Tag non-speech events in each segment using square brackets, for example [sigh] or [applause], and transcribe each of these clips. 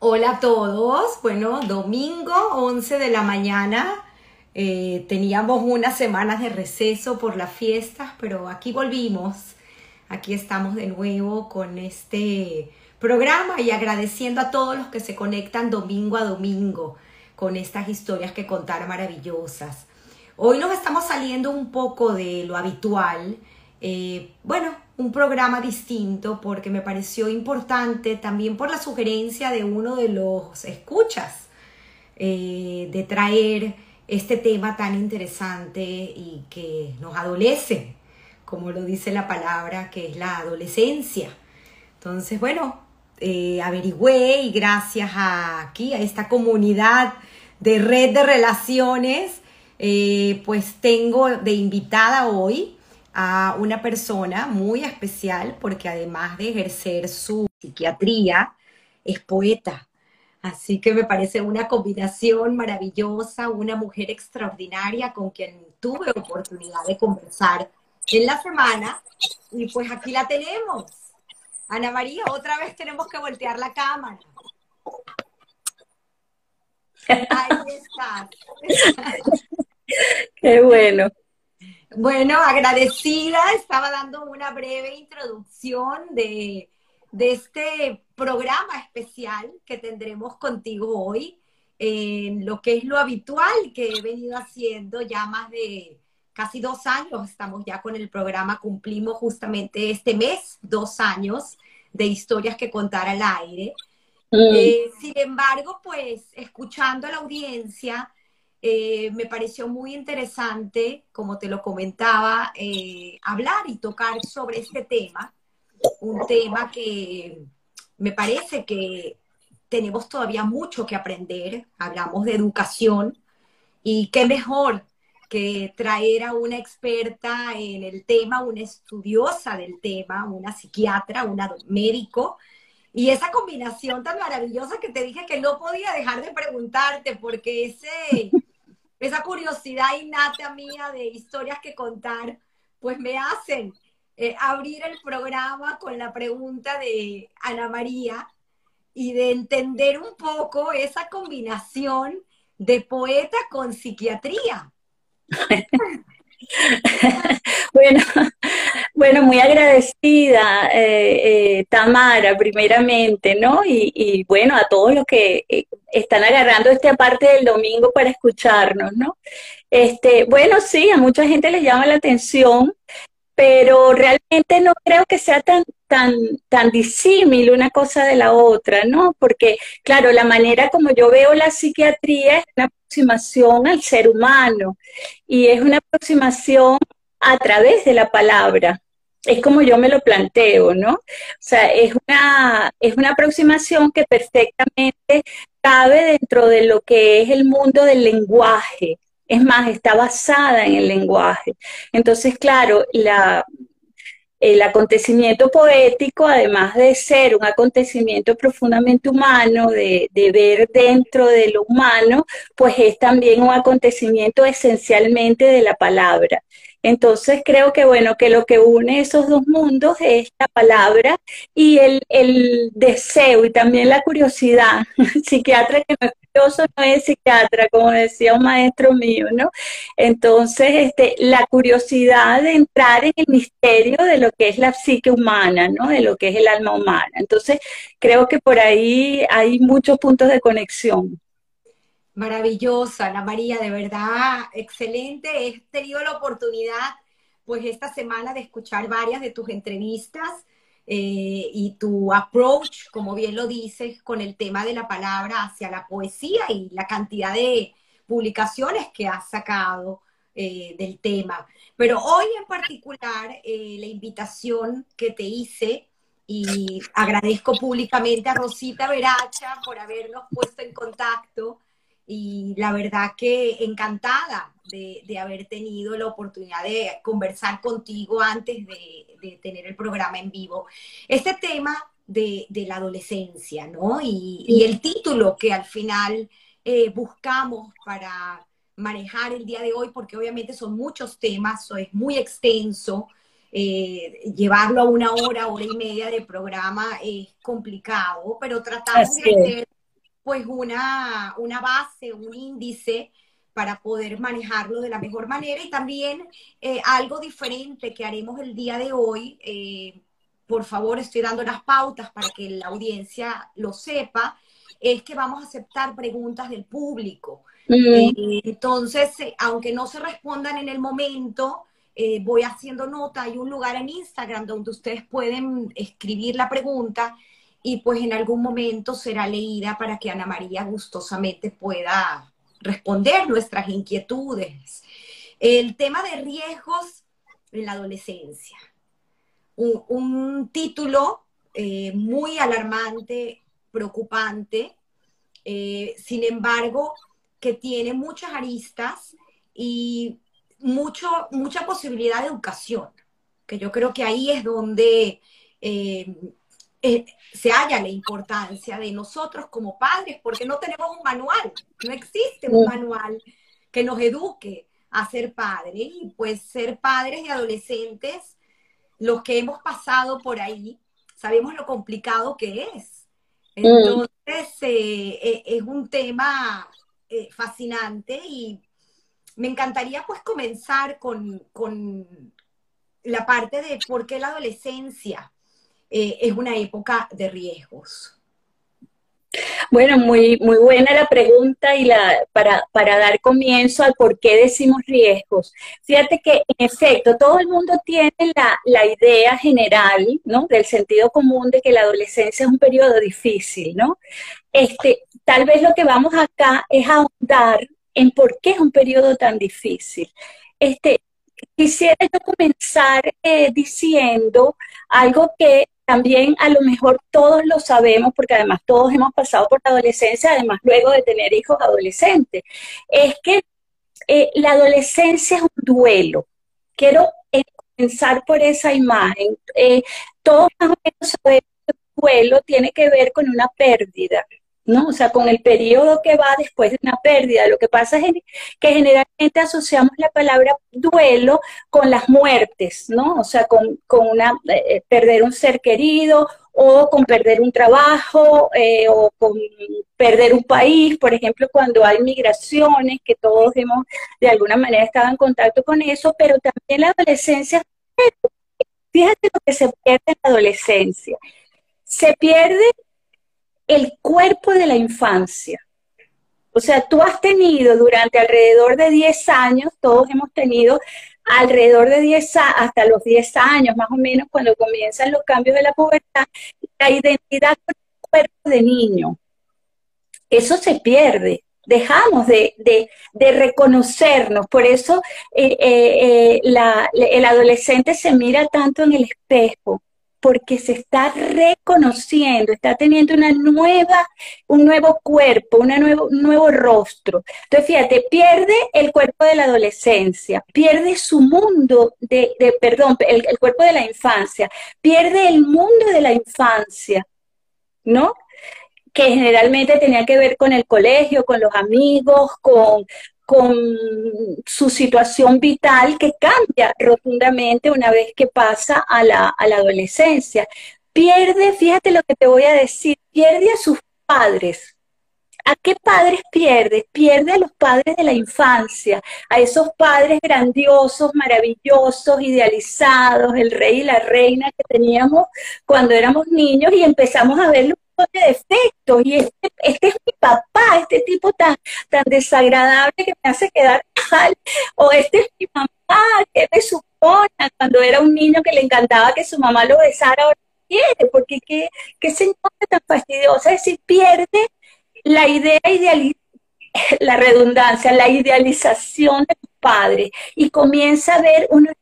Hola a todos. Bueno, domingo 11 de la mañana. Eh, teníamos unas semanas de receso por las fiestas, pero aquí volvimos. Aquí estamos de nuevo con este programa y agradeciendo a todos los que se conectan domingo a domingo con estas historias que contar maravillosas. Hoy nos estamos saliendo un poco de lo habitual. Eh, bueno, un programa distinto porque me pareció importante también por la sugerencia de uno de los escuchas eh, de traer este tema tan interesante y que nos adolece, como lo dice la palabra, que es la adolescencia. Entonces, bueno, eh, averigüé y gracias a aquí, a esta comunidad de red de relaciones, eh, pues tengo de invitada hoy a una persona muy especial porque además de ejercer su psiquiatría, es poeta. Así que me parece una combinación maravillosa, una mujer extraordinaria con quien tuve oportunidad de conversar en la semana y pues aquí la tenemos. Ana María, otra vez tenemos que voltear la cámara. Ahí está. [laughs] Qué bueno. Bueno, agradecida, estaba dando una breve introducción de, este programa especial que tendremos contigo hoy, en lo que es lo habitual que he venido haciendo ya más de casi dos años, estamos ya con el programa, cumplimos justamente este mes dos años de historias que contar al aire. Mm. Eh, sin embargo, pues escuchando a la audiencia, eh, me pareció muy interesante, como te lo comentaba, eh, hablar y tocar sobre este tema, un tema que me parece que tenemos todavía mucho que aprender, hablamos de educación, y qué mejor que traer a una experta en el tema, una estudiosa del tema, una psiquiatra, un médico, y esa combinación tan maravillosa que te dije que no podía dejar de preguntarte, porque ese, esa curiosidad innata mía de historias que contar, pues me hacen eh, abrir el programa con la pregunta de Ana María y de entender un poco esa combinación de poeta con psiquiatría. [laughs] [laughs] bueno, bueno, muy agradecida, eh, eh, Tamara, primeramente, ¿no? Y, bueno, a todos los que eh, están agarrando esta parte del domingo para escucharnos, ¿no? Este, bueno, sí, a mucha gente les llama la atención, pero realmente no creo que sea tan, tan, tan disímil una cosa de la otra, ¿no? Porque, claro, la manera como yo veo la psiquiatría es una aproximación al ser humano y es una aproximación a través de la palabra. Es como yo me lo planteo, ¿no? O sea, es una, es una aproximación que perfectamente cabe dentro de lo que es el mundo del lenguaje. Es más, está basada en el lenguaje. Entonces, claro, la, el acontecimiento poético, además de ser un acontecimiento profundamente humano, de, de, ver dentro de lo humano, pues es también un acontecimiento esencialmente de la palabra. Entonces creo que bueno, que lo que une esos dos mundos es la palabra y el, el deseo y también la curiosidad. [laughs] Psiquiatra que no es curioso no es psiquiatra, como decía un maestro mío, ¿no? Entonces, este, la curiosidad de entrar en el misterio de lo que es la psique humana, ¿no? De lo que es el alma humana. Entonces, creo que por ahí hay muchos puntos de conexión. Maravillosa, Ana María, de verdad, excelente. He tenido la oportunidad, pues, esta semana de escuchar varias de tus entrevistas eh, y tu approach, como bien lo dices, con el tema de la palabra hacia la poesía y la cantidad de publicaciones que has sacado eh, del tema. Pero hoy en particular, eh, la invitación que te hice, y agradezco públicamente a Rosita Veracha por habernos puesto en contacto y la verdad que encantada de, haber tenido la oportunidad de conversar contigo antes de, tener el programa en vivo. Este tema de, la adolescencia, ¿no? Y, el título que al final eh, buscamos para manejar el día de hoy, porque obviamente son muchos temas, es muy extenso, eh, llevarlo a una hora, hora y media de programa es complicado, pero tratamos de hacer pues una, una base, un índice para poder manejarlo de la mejor manera y también eh, algo diferente que haremos el día de hoy. Eh, por favor, estoy dando las pautas para que la audiencia lo sepa, es que vamos a aceptar preguntas del público. Mm. entonces, aunque no se respondan en el momento, eh, voy haciendo nota, hay un lugar en Instagram donde ustedes pueden escribir la pregunta y pues en algún momento será leída para que Ana María gustosamente pueda responder nuestras inquietudes. El tema de riesgos en la adolescencia. Un, título eh, muy alarmante, preocupante, eh, sin embargo, que tiene muchas aristas y mucho, mucha posibilidad de educación, que yo creo que ahí es donde eh, eh, se halla la importancia de nosotros como padres, porque no tenemos un manual, no existe un manual que nos eduque a ser padres y pues ser padres y adolescentes, los que hemos pasado por ahí, sabemos lo complicado que es. Mm. Entonces, eh, es un tema fascinante y me encantaría pues comenzar con, la parte de por qué la adolescencia eh, es una época de riesgos. Bueno, muy, muy buena la pregunta y la, para, dar comienzo al por qué decimos riesgos. Fíjate que, en efecto, todo el mundo tiene la, la, idea general, ¿no? Del sentido común de que la adolescencia es un periodo difícil, ¿no? Este, tal vez lo que vamos acá es ahondar en por qué es un periodo tan difícil. Este, quisiera yo comenzar eh, diciendo algo que también a lo mejor todos lo sabemos, porque además todos hemos pasado por la adolescencia, además luego de tener hijos adolescentes, es que eh, la adolescencia es un duelo. Quiero eh, comenzar por esa imagen. todos más o menos sabemos que un duelo tiene que ver con una pérdida. ¿No? O sea, con el periodo que va después de una pérdida. Lo que pasa es que generalmente asociamos la palabra duelo con las muertes, ¿no? O sea, con, una, eh, eh, perder un ser querido o con perder un trabajo eh, o con perder un país, por ejemplo, cuando hay migraciones, que todos hemos de alguna manera estado en contacto con eso, pero también la adolescencia, fíjate lo que se pierde en la adolescencia. Se pierde el cuerpo de la infancia. O sea, tú has tenido durante alrededor de 10 años, todos hemos tenido alrededor de 10 hasta los 10 años, más o menos, cuando comienzan los cambios de la pubertad, la identidad con el cuerpo de niño. Eso se pierde. Dejamos de, reconocernos. Por eso eh, eh, eh, el adolescente se mira tanto en el espejo porque se está reconociendo, está teniendo una nueva, un nuevo cuerpo, una nuevo, un nuevo rostro. Entonces, fíjate, pierde el cuerpo de la adolescencia, pierde su mundo de, perdón, el, el cuerpo de la infancia, pierde el mundo de la infancia, ¿no? que generalmente tenía que ver con el colegio, con los amigos, con, con su situación vital que cambia rotundamente una vez que pasa a la, adolescencia. Pierde, fíjate lo que te voy a decir, pierde a sus padres. ¿A qué padres pierde? Pierde a los padres de la infancia, a esos padres grandiosos, maravillosos, idealizados, el rey y la reina que teníamos cuando éramos niños y empezamos a verlos de defectos y este, este, es mi papá, este tipo tan, tan desagradable que me hace quedar mal, o este es mi mamá, que me supone cuando era un niño que le encantaba que su mamá lo besara, ahora quiere, porque qué, qué señora tan fastidiosa, es decir, pierde la idea ideal, la redundancia, la idealización de tu padre y comienza a ver unos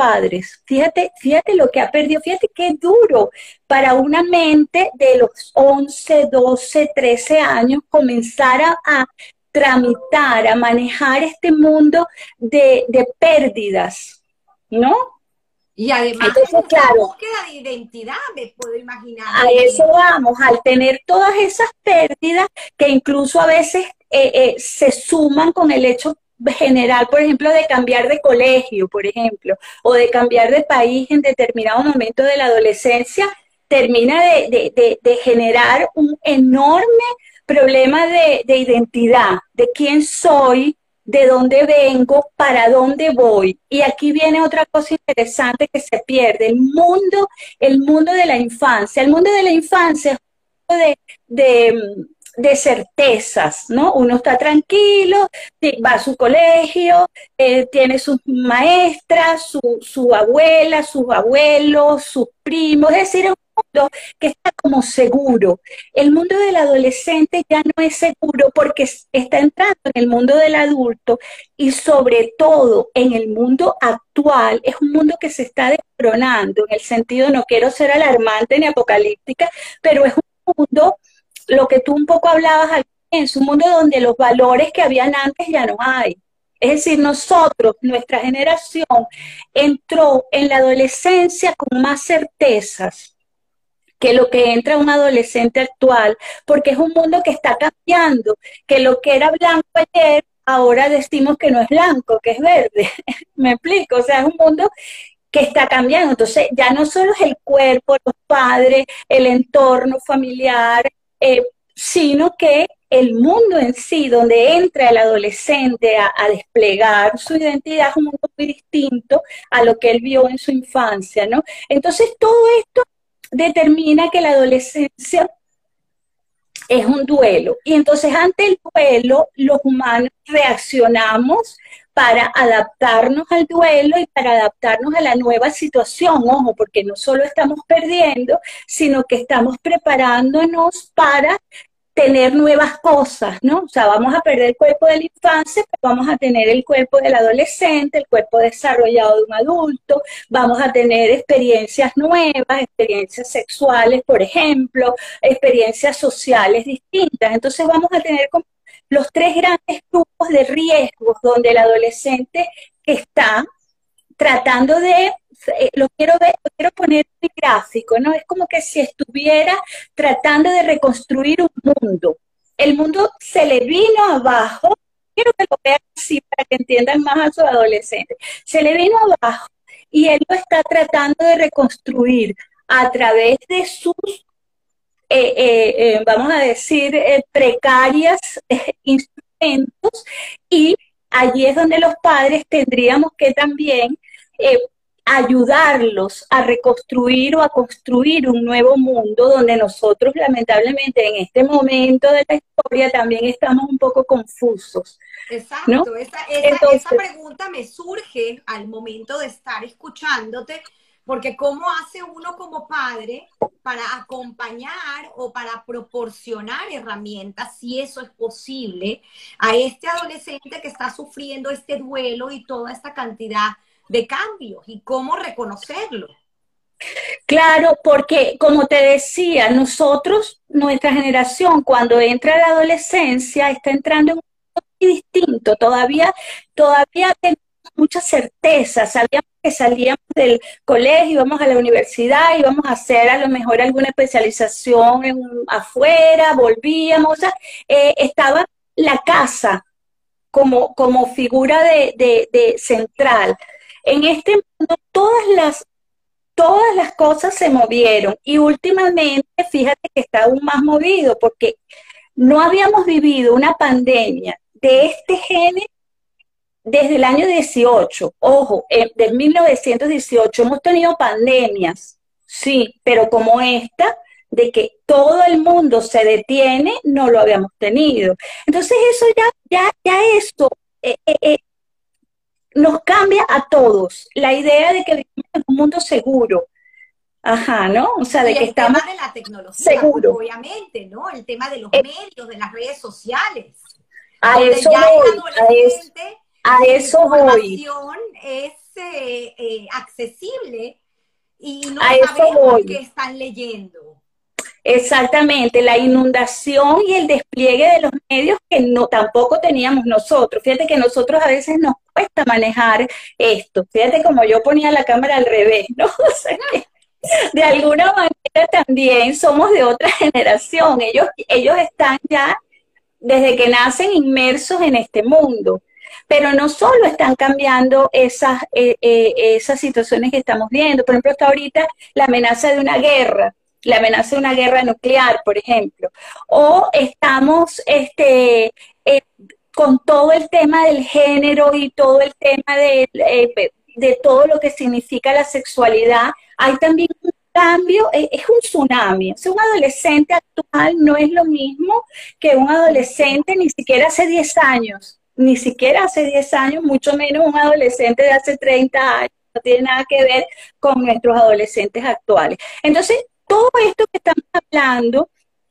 padres. Fíjate, fíjate lo que ha perdido, fíjate qué duro para una mente de los 11, 12, 13 años comenzar a, tramitar, a manejar este mundo de, pérdidas, ¿no? Y además, Entonces, claro, búsqueda de identidad, me puedo imaginar. A eso vamos, al tener todas esas pérdidas que incluso a veces eh, eh, se suman con el hecho general, por ejemplo, de cambiar de colegio, por ejemplo, o de cambiar de país en determinado momento de la adolescencia, termina de, generar un enorme problema de, de identidad, de quién soy, de dónde vengo, para dónde voy. Y aquí viene otra cosa interesante que se pierde, el mundo, el mundo de la infancia. El mundo de la infancia es un mundo de, certezas, ¿no? Uno está tranquilo, va a su colegio, eh, tiene sus maestras, su, su abuela, sus abuelos, sus primos, es decir, que está como seguro. El mundo del adolescente ya no es seguro porque está entrando en el mundo del adulto y sobre todo en el mundo actual es un mundo que se está descoronando en el sentido, no quiero ser alarmante ni apocalíptica, pero es un mundo, lo que tú un poco hablabas al es un mundo donde los valores que habían antes ya no hay. Es decir, nosotros, nuestra generación, entró en la adolescencia con más certezas, que lo que entra un adolescente actual, porque es un mundo que está cambiando, que lo que era blanco ayer, ahora decimos que no es blanco, que es verde. [laughs] Me explico, o sea, es un mundo que está cambiando. Entonces, ya no solo es el cuerpo, los padres, el entorno familiar, eh, sino que el mundo en sí, donde entra el adolescente a, a, desplegar su identidad, es un mundo muy distinto a lo que él vio en su infancia, ¿no? Entonces, todo esto determina que la adolescencia es un duelo. Y entonces ante el duelo, los humanos reaccionamos para adaptarnos al duelo y para adaptarnos a la nueva situación. Ojo, porque no solo estamos perdiendo, sino que estamos preparándonos para tener nuevas cosas, ¿no? O sea, vamos a perder el cuerpo de la infancia, pero vamos a tener el cuerpo del adolescente, el cuerpo desarrollado de un adulto, vamos a tener experiencias nuevas, experiencias sexuales, por ejemplo, experiencias sociales distintas. Entonces vamos a tener como los tres grandes grupos de riesgos donde el adolescente está tratando de eh, lo quiero ver, lo quiero poner en gráfico, ¿no? Es como que si estuviera tratando de reconstruir un mundo. El mundo se le vino abajo, quiero que lo vean así para que entiendan más a su adolescente. Se le vino abajo y él lo está tratando de reconstruir a través de sus, eh, eh, vamos a decir, precarias instrumentos y allí es donde los padres tendríamos que también ayudarlos a reconstruir o a construir un nuevo mundo donde nosotros lamentablemente en este momento de la historia también estamos un poco confusos. Exacto, esa, pregunta me surge al momento de estar escuchándote, porque ¿cómo hace uno como padre para acompañar o para proporcionar herramientas, si eso es posible, a este adolescente que está sufriendo este duelo y toda esta cantidad de cambios y cómo reconocerlo. Claro, porque como te decía, nosotros, nuestra generación, cuando entra la adolescencia, está entrando en un mundo muy distinto. Todavía, todavía tenemos mucha certeza. Sabíamos que salíamos del colegio, íbamos a la universidad, íbamos a hacer a lo mejor alguna especialización en, afuera, volvíamos. O sea, eh, estaba la casa como, como figura de, de central. En este mundo todas las, todas las cosas se movieron y últimamente fíjate que está aún más movido porque no habíamos vivido una pandemia de este género desde el año 18. Ojo, eh, desde 1918 hemos tenido pandemias, sí, pero como esta, de que todo el mundo se detiene, no lo habíamos tenido. Entonces eso ya, ya, ya eso eh, eh, nos cambia a todos la idea de que vivimos en un mundo seguro. Ajá, ¿no? O sea, de que el estamos tema de la tecnología, seguro. obviamente, ¿no? El tema de los eh, medios, de las redes sociales. A eso voy, a eso, a eso voy. es eh, eh, accesible y no sabemos qué están leyendo. Exactamente, la inundación y el despliegue de los medios que no tampoco teníamos nosotros. Fíjate que nosotros a veces nos cuesta manejar esto. Fíjate como yo ponía la cámara al revés, ¿no? [laughs] O sea de alguna manera también somos de otra [laughs] generación. Ellos, ellos están ya desde que nacen inmersos en este mundo. pero no solo están cambiando esas, eh, eh, esas situaciones que estamos viendo. Por ejemplo, está ahorita la amenaza de una guerra, la amenaza de una guerra nuclear, por ejemplo. O estamos este, eh, con todo el tema del género y todo el tema de, de todo lo que significa la sexualidad. Hay también un cambio, es un tsunami. Un adolescente actual no es lo mismo que un adolescente ni siquiera hace 10 años ni siquiera hace 10 años, mucho menos un adolescente de hace 30 años, no tiene nada que ver con nuestros adolescentes actuales. Entonces, todo esto que estamos hablando,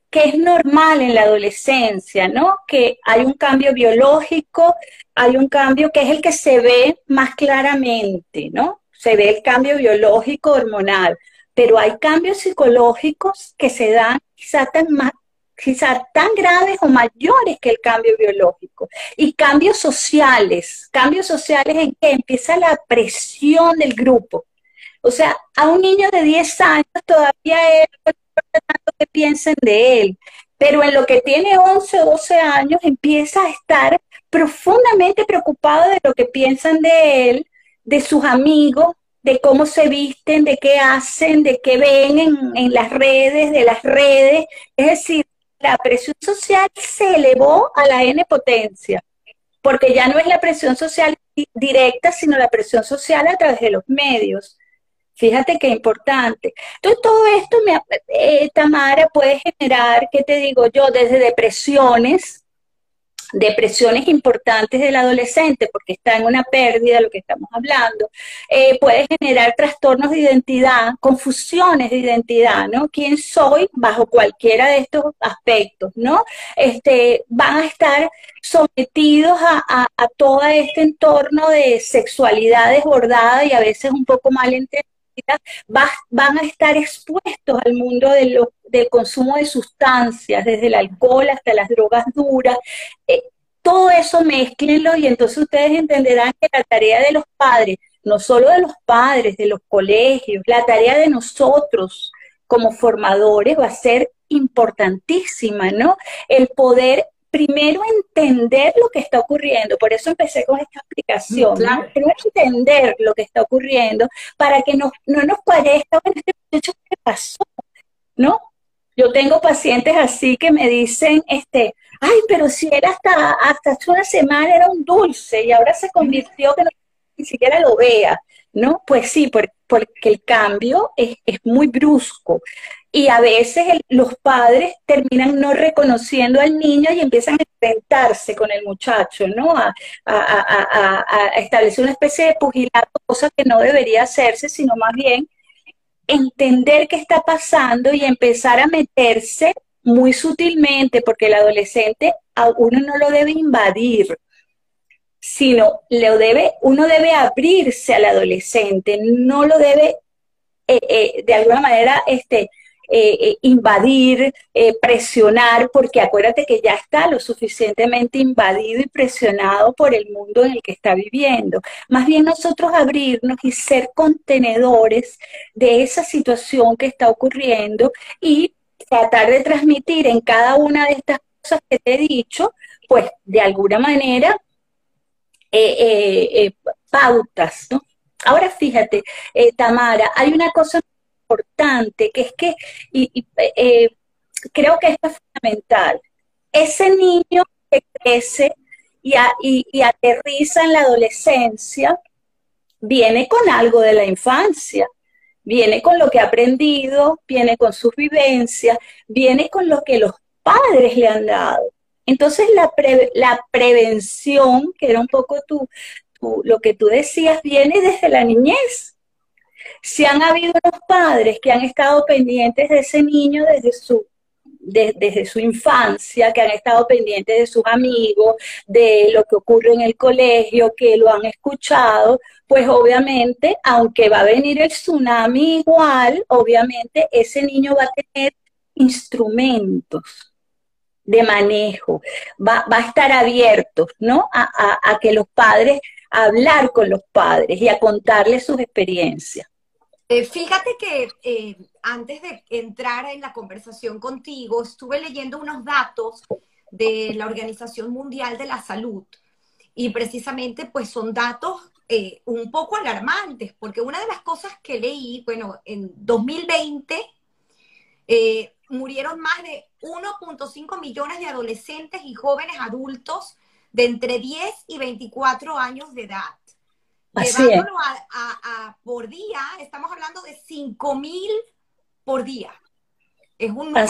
que es normal en la adolescencia, ¿no? Que hay un cambio biológico, hay un cambio que es el que se ve más claramente, ¿no? Se ve el cambio biológico hormonal, pero hay cambios psicológicos que se dan quizás tan más, quizás tan graves o mayores que el cambio biológico. Y cambios sociales, cambios sociales en que empieza la presión del grupo. O sea, a un niño de 10 años todavía él no importa tanto que piensen de él, pero en lo que tiene 11 o 12 años empieza a estar profundamente preocupado de lo que piensan de él, de sus amigos, de cómo se visten, de qué hacen, de qué ven en, en las redes, de las redes. Es decir, la presión social se elevó a la n potencia, porque ya no es la presión social directa, sino la presión social a través de los medios. Fíjate qué importante. Entonces, todo esto, eh, Tamara, puede generar, ¿qué te digo yo? Desde depresiones, depresiones importantes del adolescente, porque está en una pérdida, lo que estamos hablando, eh, puede generar trastornos de identidad, confusiones de identidad, ¿no? ¿Quién soy bajo cualquiera de estos aspectos, ¿no? Este, van a estar sometidos a, a todo este entorno de sexualidad desbordada y a veces un poco mal entendida van a estar expuestos al mundo del consumo de sustancias, desde el alcohol hasta las drogas duras. Eh, todo eso mezclenlo y entonces ustedes entenderán que la tarea de los padres, no solo de los padres, de los colegios, la tarea de nosotros como formadores va a ser importantísima, ¿no? El poder primero entender lo que está ocurriendo, por eso empecé con esta explicación, primero entender lo que está ocurriendo para que no, no nos parezca, bueno, este muchacho, ¿qué pasó? ¿No? Yo tengo pacientes así que me dicen, este, ay, pero si era hasta, hasta hace una semana era un dulce y ahora se convirtió que no, ni siquiera lo vea, ¿no? Pues sí, porque, el cambio es, muy brusco y a veces los padres terminan no reconociendo al niño y empiezan a enfrentarse con el muchacho, ¿no? A, establecer una especie de pugilato, cosa que no debería hacerse, sino más bien entender qué está pasando y empezar a meterse muy sutilmente, porque el adolescente a uno no lo debe invadir, sino lo debe, uno debe abrirse al adolescente, no lo debe eh, eh, de alguna manera este, eh, eh, invadir, presionar, porque acuérdate que ya está lo suficientemente invadido y presionado por el mundo en el que está viviendo. Más bien nosotros abrirnos y ser contenedores de esa situación que está ocurriendo y tratar de transmitir en cada una de estas cosas que te he dicho, pues de alguna manera pautas, ¿no? Ahora fíjate, Tamara, hay una cosa importante, que es que, y, eh, creo que es fundamental, ese niño que crece y, y, aterriza en la adolescencia, viene con algo de la infancia, viene con lo que ha aprendido, viene con sus vivencias, viene con lo que los padres le han dado. Entonces la, la prevención, que era un poco tu, lo que tú decías, viene desde la niñez. Si han habido unos padres que han estado pendientes de ese niño desde su desde su infancia, que han estado pendientes de sus amigos, de lo que ocurre en el colegio, que lo han escuchado, pues obviamente, aunque va a venir el tsunami igual, obviamente ese niño va a tener instrumentos de manejo, va, a estar abierto, ¿no? A, a que los padres, a hablar con los padres y a contarles sus experiencias. Eh, fíjate que eh, antes de entrar en la conversación contigo, estuve leyendo unos datos de la Organización Mundial de la Salud y precisamente pues son datos eh, un poco alarmantes, porque una de las cosas que leí, bueno, en 2020 eh, murieron más de 1.5 millones de adolescentes y jóvenes adultos de entre 10 y 24 años de edad. Llevándolo a, por día, estamos hablando de 5 mil por día. Es un número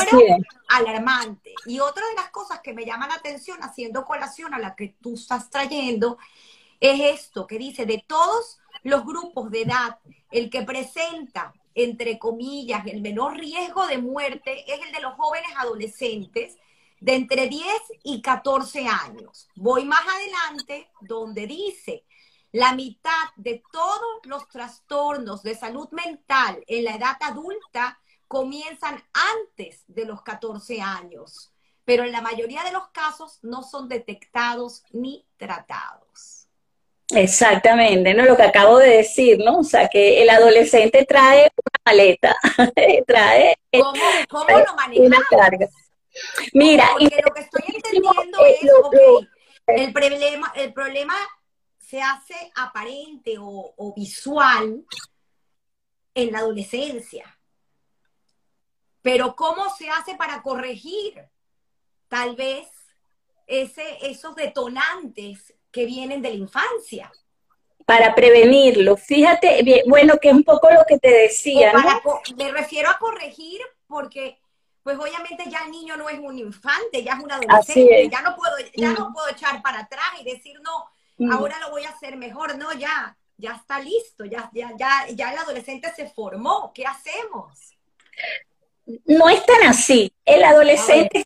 alarmante. Y otra de las cosas que me llama la atención, haciendo colación a la que tú estás trayendo, es esto que dice, de todos los grupos de edad, el que presenta, entre comillas, el menor riesgo de muerte es el de los jóvenes adolescentes de entre 10 y 14 años. Voy más adelante donde dice, la mitad de todos los trastornos de salud mental en la edad adulta comienzan antes de los 14 años, pero en la mayoría de los casos no son detectados ni tratados. Exactamente, ¿no? Lo que acabo de decir, ¿no? O sea, que el adolescente trae maleta, [laughs] trae... ¿Cómo, cómo lo manejamos? Mira, Porque lo que estoy entendiendo es, el problema, el problema se hace aparente o, visual en la adolescencia. Pero ¿cómo se hace para corregir tal vez ese, esos detonantes que vienen de la infancia? Para prevenirlo. Fíjate, bueno, que es un poco lo que te decía. Me refiero a corregir porque pues obviamente ya el niño no es un infante, ya es un adolescente, ya no puedo, ya no mm. puedo echar para atrás y decir no, mm. ahora lo voy a hacer mejor, no, ya, ya está listo, ya, ya, ya, ya el adolescente se formó, ¿qué hacemos? No es tan así, el adolescente es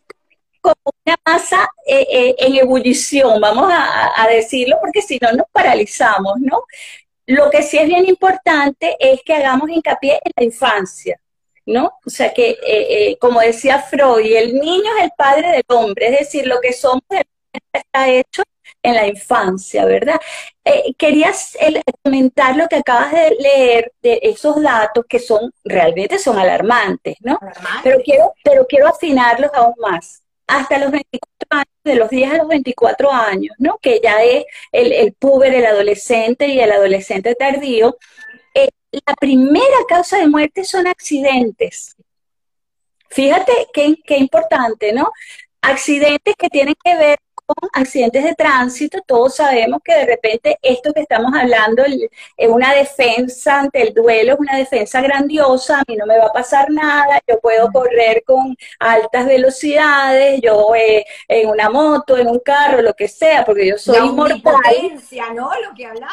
como una masa eh, eh, en ebullición, vamos a, a decirlo, porque si no nos paralizamos, ¿no? Lo que sí es bien importante es que hagamos hincapié en la infancia. ¿no? O sea que, eh, eh, como decía Freud, el niño es el padre del hombre, es decir, lo que somos está hecho en la infancia, ¿verdad? Eh, querías comentar lo que acabas de leer de esos datos que son realmente son alarmantes, ¿no? Pero quiero, pero quiero afinarlos aún más. Hasta los 24 años, de los 10 a los 24 años, ¿no? Que ya es el, el puber, el adolescente y el adolescente tardío, la primera causa de muerte son accidentes. Fíjate qué, qué importante, ¿no? Accidentes que tienen que ver con accidentes de tránsito, todos sabemos que de repente esto que estamos hablando es una defensa ante el duelo, es una defensa grandiosa, a mí no me va a pasar nada, yo puedo correr con altas velocidades, yo eh, en una moto, en un carro, lo que sea, porque yo soy inmortal. La omnipotencia, ¿no? Lo que hablaba.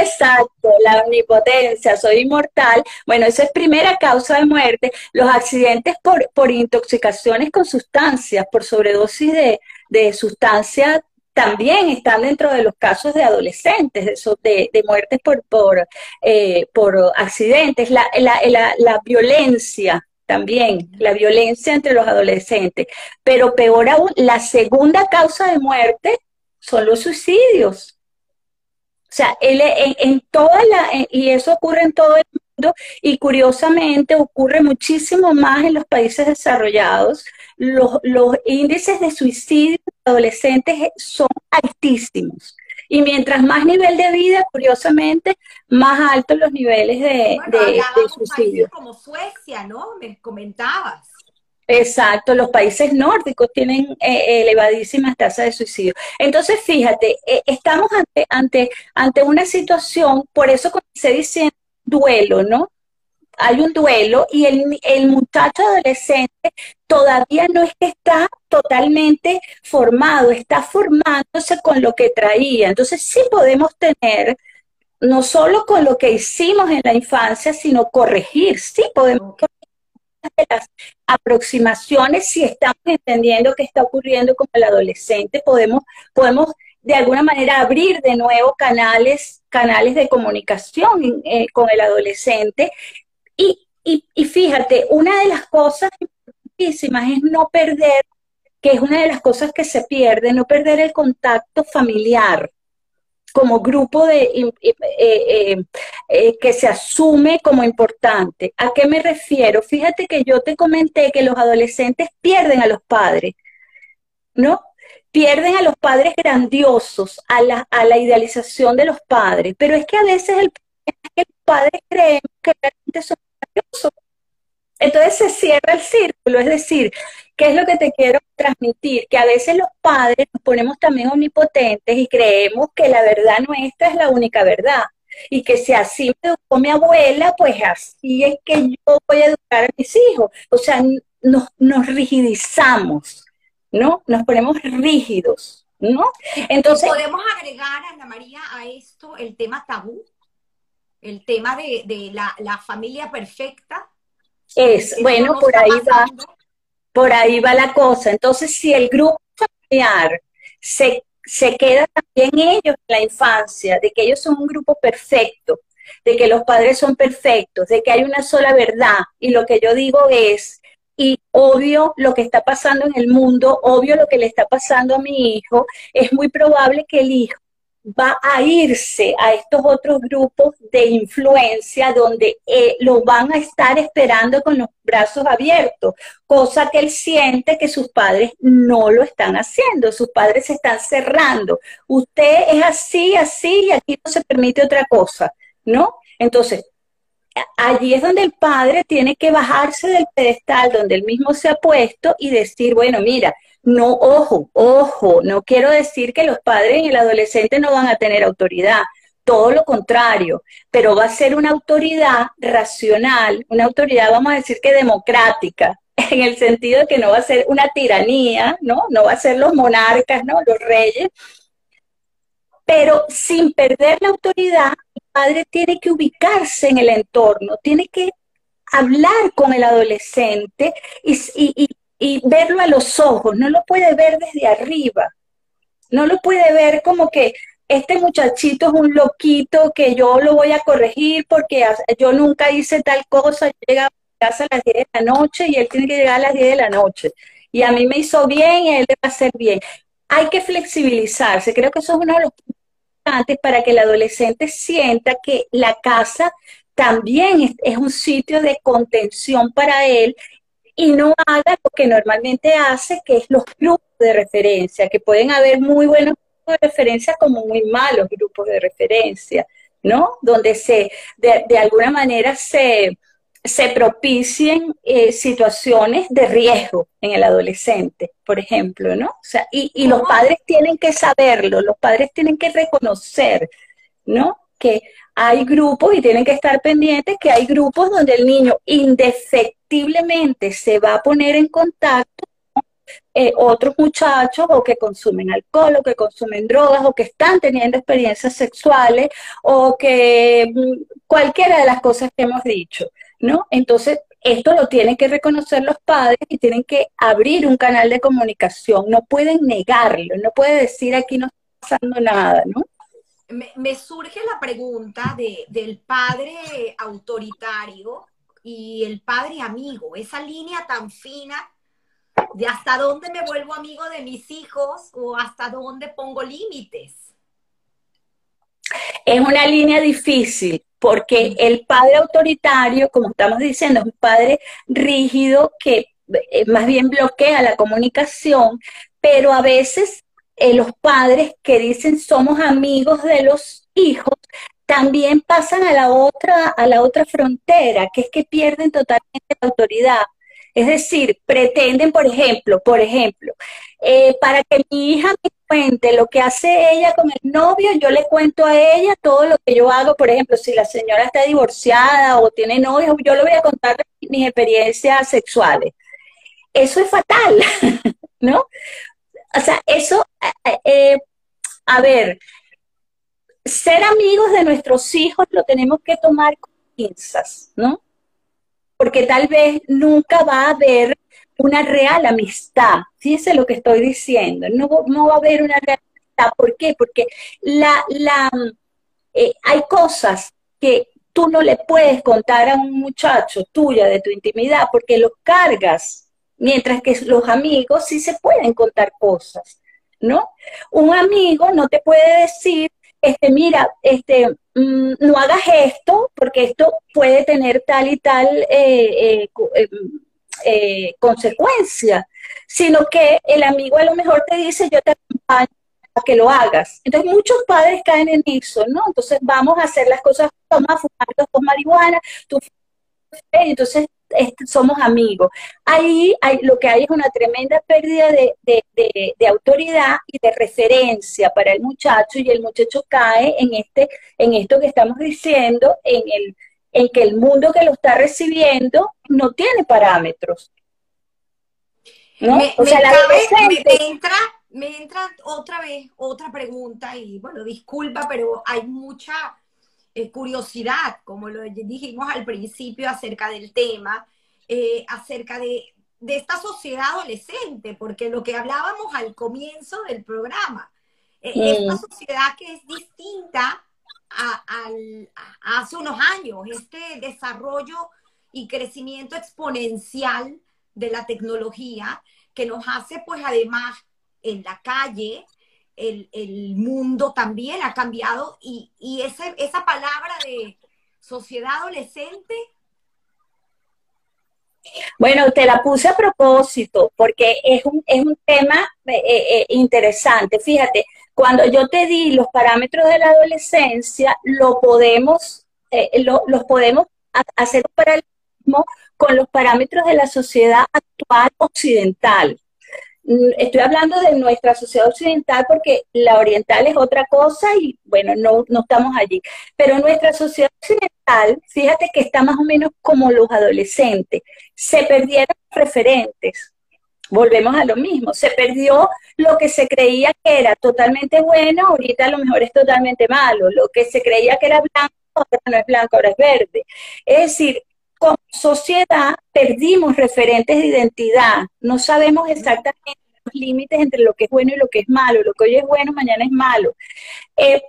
Exacto, la omnipotencia, soy inmortal. Bueno, esa es primera causa de muerte. Los accidentes por, por intoxicaciones con sustancias, por sobredosis de, de sustancias también están dentro de los casos de adolescentes, de, muertes por, por, eh, accidentes, la, la, la, violencia también, la violencia entre los adolescentes. Pero peor aún, la segunda causa de muerte son los suicidios. O sea, él, en, en toda la, y eso ocurre en todo el y curiosamente ocurre muchísimo más en los países desarrollados, los, índices de suicidio de adolescentes son altísimos. Y mientras más nivel de vida, curiosamente, más altos los niveles de, suicidio. Como Suecia, ¿no? Me comentabas. Exacto, los países nórdicos tienen eh, elevadísimas tasas de suicidio. Entonces, fíjate, eh, estamos ante, ante, ante una situación, por eso se dice duelo, ¿no? hay un duelo y el, el, muchacho adolescente todavía no es que está totalmente formado, está formándose con lo que traía. Entonces sí podemos tener, no solo con lo que hicimos en la infancia, sino corregir, sí podemos corregir las aproximaciones si estamos entendiendo qué está ocurriendo con el adolescente, podemos, podemos de alguna manera abrir de nuevo canales, canales de comunicación eh, con el adolescente y, y, fíjate, una de las cosas importantísimas es no perder, que es una de las cosas que se pierde, no perder el contacto familiar como grupo de, eh, eh, que se asume como importante. ¿A qué me refiero? Fíjate que yo te comenté que los adolescentes pierden a los padres, ¿no? Pierden a los padres grandiosos, a la, a la idealización de los padres, pero es que a veces el, los padres creen que realmente son grandiosos. Entonces se cierra el círculo, es decir, ¿qué es lo que te quiero transmitir? Que a veces los padres nos ponemos también omnipotentes y creemos que la verdad nuestra es la única verdad y que si así me educó mi abuela, pues así es que yo voy a educar a mis hijos. O sea, nos, nos rigidizamos, ¿no? Nos ponemos rígidos, ¿no? Entonces... ¿Podemos agregar, Ana María, a esto el tema tabú? El tema de, de la, la, familia perfecta. Es, bueno, por ahí va, por ahí va la cosa. Entonces, si el grupo familiar se se queda también ellos en la infancia, de que ellos son un grupo perfecto, de que los padres son perfectos, de que hay una sola verdad. Y lo que yo digo es, y obvio lo que está pasando en el mundo, obvio lo que le está pasando a mi hijo, es muy probable que el hijo va a irse a estos otros grupos de influencia donde eh, lo van a estar esperando con los brazos abiertos, cosa que él siente que sus padres no lo están haciendo, sus padres se están cerrando. Usted es así, así y aquí no se permite otra cosa, ¿no? Entonces, allí es donde el padre tiene que bajarse del pedestal donde él mismo se ha puesto y decir, bueno, mira, no, ojo, ojo, no quiero decir que los padres y el adolescente no van a tener autoridad, todo lo contrario, pero va a ser una autoridad racional, una autoridad, vamos a decir que democrática, [laughs] en el sentido de que no va a ser una tiranía, ¿no? No va a ser los monarcas, ¿no? Los reyes, pero sin perder la autoridad, padre tiene que ubicarse en el entorno, tiene que hablar con el adolescente y, verlo a los ojos, no lo puede ver desde arriba, no lo puede ver como que este muchachito es un loquito que yo lo voy a corregir porque yo nunca hice tal cosa, yo llegaba a casa a las 10 de la noche y él tiene que llegar a las 10 de la noche. Y a mí me hizo bien y a él le va a hacer bien. Hay que flexibilizarse, creo que eso es uno de los puntos importantes para que el adolescente sienta que la casa también es un sitio de contención para él y no haga lo que normalmente hace, que es los grupos de referencia, que pueden haber muy buenos grupos de referencia como muy malos grupos de referencia, ¿no? Donde se, de, alguna manera se, se propicien eh, situaciones de riesgo en el adolescente, por ejemplo, ¿no? O sea, y, y los padres tienen que saberlo, los padres tienen que reconocer, ¿no? Que hay grupos y tienen que estar pendientes que hay grupos donde el niño indefectiblemente se va a poner en contacto con eh, otros muchachos o que consumen alcohol o que consumen drogas o que están teniendo experiencias sexuales o que mm, cualquiera de las cosas que hemos dicho, ¿no? Entonces, esto lo tienen que reconocer los padres y tienen que abrir un canal de comunicación, no pueden negarlo, no puede decir aquí no está pasando nada, ¿no? me, surge la pregunta de, del padre autoritario y el padre amigo, esa línea tan fina de hasta dónde me vuelvo amigo de mis hijos o hasta dónde pongo límites. Es una línea difícil porque el padre autoritario, como estamos diciendo, es un padre rígido que eh, más bien bloquea la comunicación, pero a veces eh, los padres que dicen somos amigos de los hijos, también pasan a la otra, a la otra frontera, que es que pierden totalmente la autoridad. Es decir, pretenden, por ejemplo, por ejemplo, eh, para que mi hija me cuente lo que hace ella con el novio, yo le cuento a ella todo lo que yo hago. Por ejemplo, si la señora está divorciada o tiene novios, yo le voy a contar mis experiencias sexuales. Eso es fatal, [laughs] ¿no? o sea, eso, eh, eh, a ver, ser amigos de nuestros hijos lo tenemos que tomar con pinzas, ¿no? Porque tal vez nunca va a haber una real amistad. Fíjese lo que estoy diciendo. No, va a haber una real amistad. ¿Por qué? Porque la, la, eh, hay cosas que tú no le puedes contar a un muchacho tuya de tu intimidad porque los cargas Mientras que los amigos sí se pueden contar cosas, ¿no? Un amigo no te puede decir, este, mira, este, mm, no hagas esto porque esto puede tener tal y tal eh, eh, eh, eh, consecuencia, sino que el amigo a lo mejor te dice, yo te acompaño a que lo hagas. Entonces muchos padres caen en eso, ¿no? Entonces vamos a hacer las cosas, vamos a fumar dos marihuana, tú entonces somos amigos. Ahí hay, lo que hay es una tremenda pérdida de, de, autoridad y de referencia para el muchacho y el muchacho cae en este, en esto que estamos diciendo, en el, en que el mundo que lo está recibiendo no tiene parámetros. Me, o sea, me, entra, me entra otra vez otra pregunta y bueno, disculpa, pero hay mucha eh, curiosidad, como lo dijimos al principio acerca del tema, eh, acerca de, esta sociedad adolescente, porque lo que hablábamos al comienzo del programa, eh, esta sociedad que es distinta a, hace unos años, este desarrollo y crecimiento exponencial de la tecnología que nos hace pues además en la calle el, mundo también ha cambiado y, esa palabra de sociedad adolescente. Bueno, te la puse a propósito porque es un, es un tema eh, eh, interesante. Fíjate, cuando yo te di los parámetros de la adolescencia, lo podemos, eh, los podemos hacer un paralelismo con los parámetros de la sociedad actual occidental. Mm, estoy hablando de nuestra sociedad occidental porque la oriental es otra cosa y bueno, no, no estamos allí. Pero nuestra sociedad occidental, fíjate que está más o menos como los adolescentes. Se perdieron referentes. Volvemos a lo mismo. Se perdió lo que se creía que era totalmente bueno, ahorita a lo mejor es totalmente malo. Lo que se creía que era blanco, ahora no es blanco, ahora es verde. Es decir, como sociedad perdimos referentes de identidad, no sabemos exactamente los límites entre lo que es bueno y lo que es malo, lo que hoy es bueno, mañana es malo. Eh,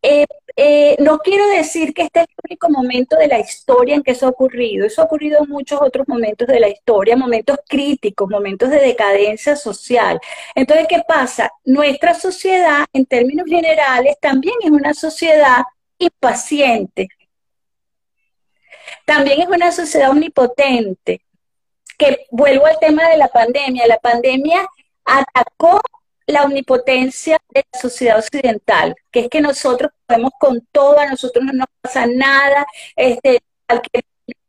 eh, eh, no quiero decir que este es el único momento de la historia en que eso ha ocurrido, eso ha ocurrido en muchos otros momentos de la historia, momentos críticos, momentos de decadencia social. Entonces, ¿qué pasa? Nuestra sociedad, en términos generales, también es una sociedad impaciente, también es una sociedad omnipotente, que vuelvo al tema de la pandemia. La pandemia atacó la omnipotencia de la sociedad occidental, que es que nosotros podemos con todo, a nosotros no nos pasa nada, este,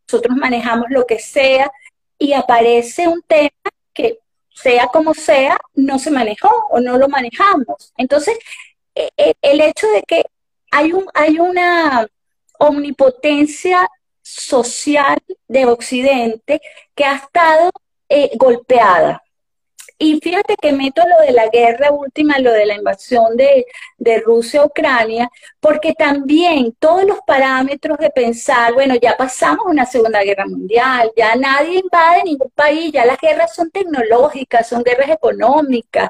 nosotros manejamos lo que sea, y aparece un tema que sea como sea, no se manejó o no lo manejamos. Entonces, e, e, el hecho de que hay, un, hay una omnipotencia social de Occidente que ha estado eh, golpeada. Y fíjate que meto lo de la guerra última, lo de la invasión de, de Rusia a Ucrania, porque también todos los parámetros de pensar, bueno, ya pasamos una segunda guerra mundial, ya nadie invade ningún país, ya las guerras son tecnológicas, son guerras económicas,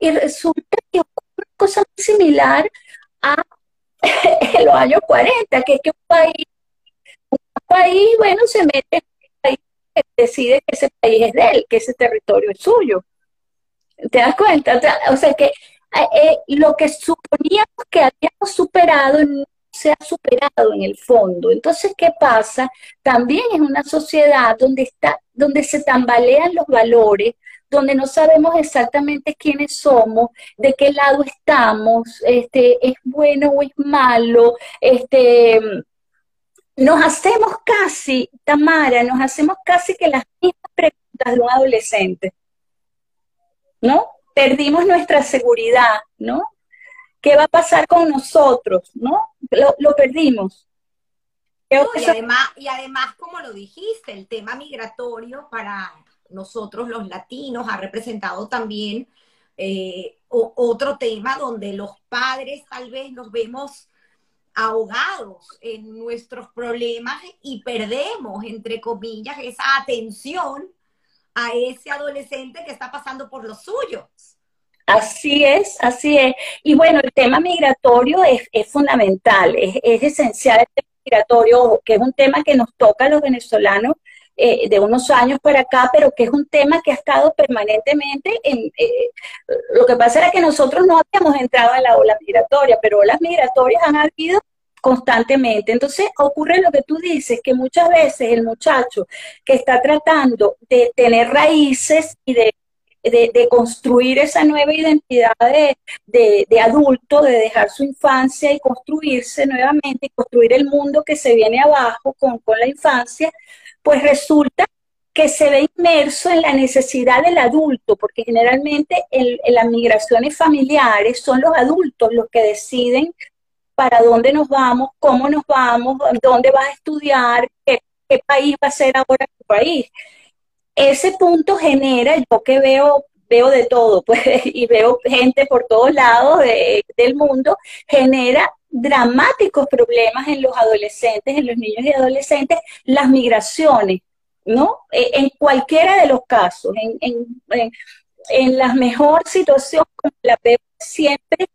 y resulta que ocurre una cosa muy similar a [laughs] los años 40, que es que un país país, bueno, se mete en un país que decide que ese país es de él, que ese territorio es suyo. ¿Te das cuenta? O sea, que eh, eh, lo que suponíamos que habíamos superado no se ha superado en el fondo. Entonces, ¿qué pasa? También es una sociedad donde está, donde se tambalean los valores, donde no sabemos exactamente quiénes somos, de qué lado estamos, este, es bueno o es malo, este, nos hacemos casi, Tamara, nos hacemos casi que las mismas preguntas de un adolescente, ¿no? Perdimos nuestra seguridad, ¿no? ¿Qué va a pasar con nosotros, ¿no? Lo, perdimos. y, además, y además, como lo dijiste, el tema migratorio para nosotros los latinos ha representado también eh, otro tema donde los padres tal vez nos vemos ahogados en nuestros problemas y perdemos, entre comillas, esa atención a ese adolescente que está pasando por los suyos. Así es, así es. Y bueno, el tema migratorio es, fundamental, es, esencial el tema migratorio, que es un tema que nos toca a los venezolanos eh, de unos años para acá, pero que es un tema que ha estado permanentemente en... Eh, lo que pasa era que nosotros no habíamos entrado en la ola migratoria, pero olas migratorias han habido constantemente. Entonces ocurre lo que tú dices, que muchas veces el muchacho que está tratando de tener raíces y de, construir esa nueva identidad de, de, adulto, de dejar su infancia y construirse nuevamente y construir el mundo que se viene abajo con, con la infancia, pues resulta que se ve inmerso en la necesidad del adulto, porque generalmente en, las migraciones familiares son los adultos los que deciden para dónde nos vamos, cómo nos vamos, dónde vas a estudiar, qué, país va a ser ahora tu país. Ese punto genera, yo que veo, veo de todo, [laughs] pues, y veo gente por todos lados del mundo, genera dramáticos problemas en los adolescentes, en los niños y adolescentes, las migraciones ¿no? E, en cualquiera de los casos, en, en, la mejor situación, la veo siempre,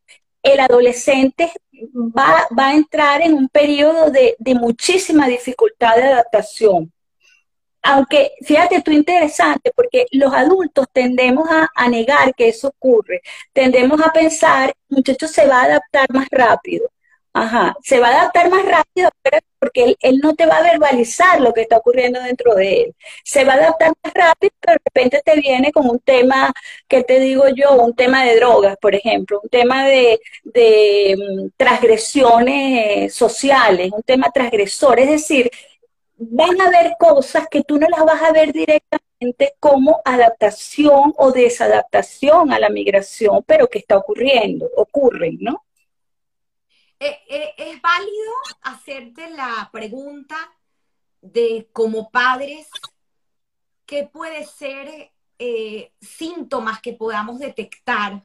el adolescente va, a entrar en un periodo de, muchísima dificultad de adaptación. Aunque, fíjate tú interesante, porque los adultos tendemos a, negar que eso ocurre, tendemos a pensar, muchacho se va a adaptar más rápido. Ajá, se va a adaptar más rápido porque él, no te va a verbalizar lo que está ocurriendo dentro de él. Se va a adaptar más rápido, pero de repente te viene con un tema, que te digo yo? Un tema de drogas, por ejemplo, un tema de, mm, transgresiones sociales, un tema transgresor. Es decir, van a haber cosas que tú no las vas a ver directamente como adaptación o desadaptación a la migración, pero que está ocurriendo, ocurren, ¿no? Eh, eh, es válido hacerte la pregunta de como padres, ¿qué puede ser eh, síntomas que podamos detectar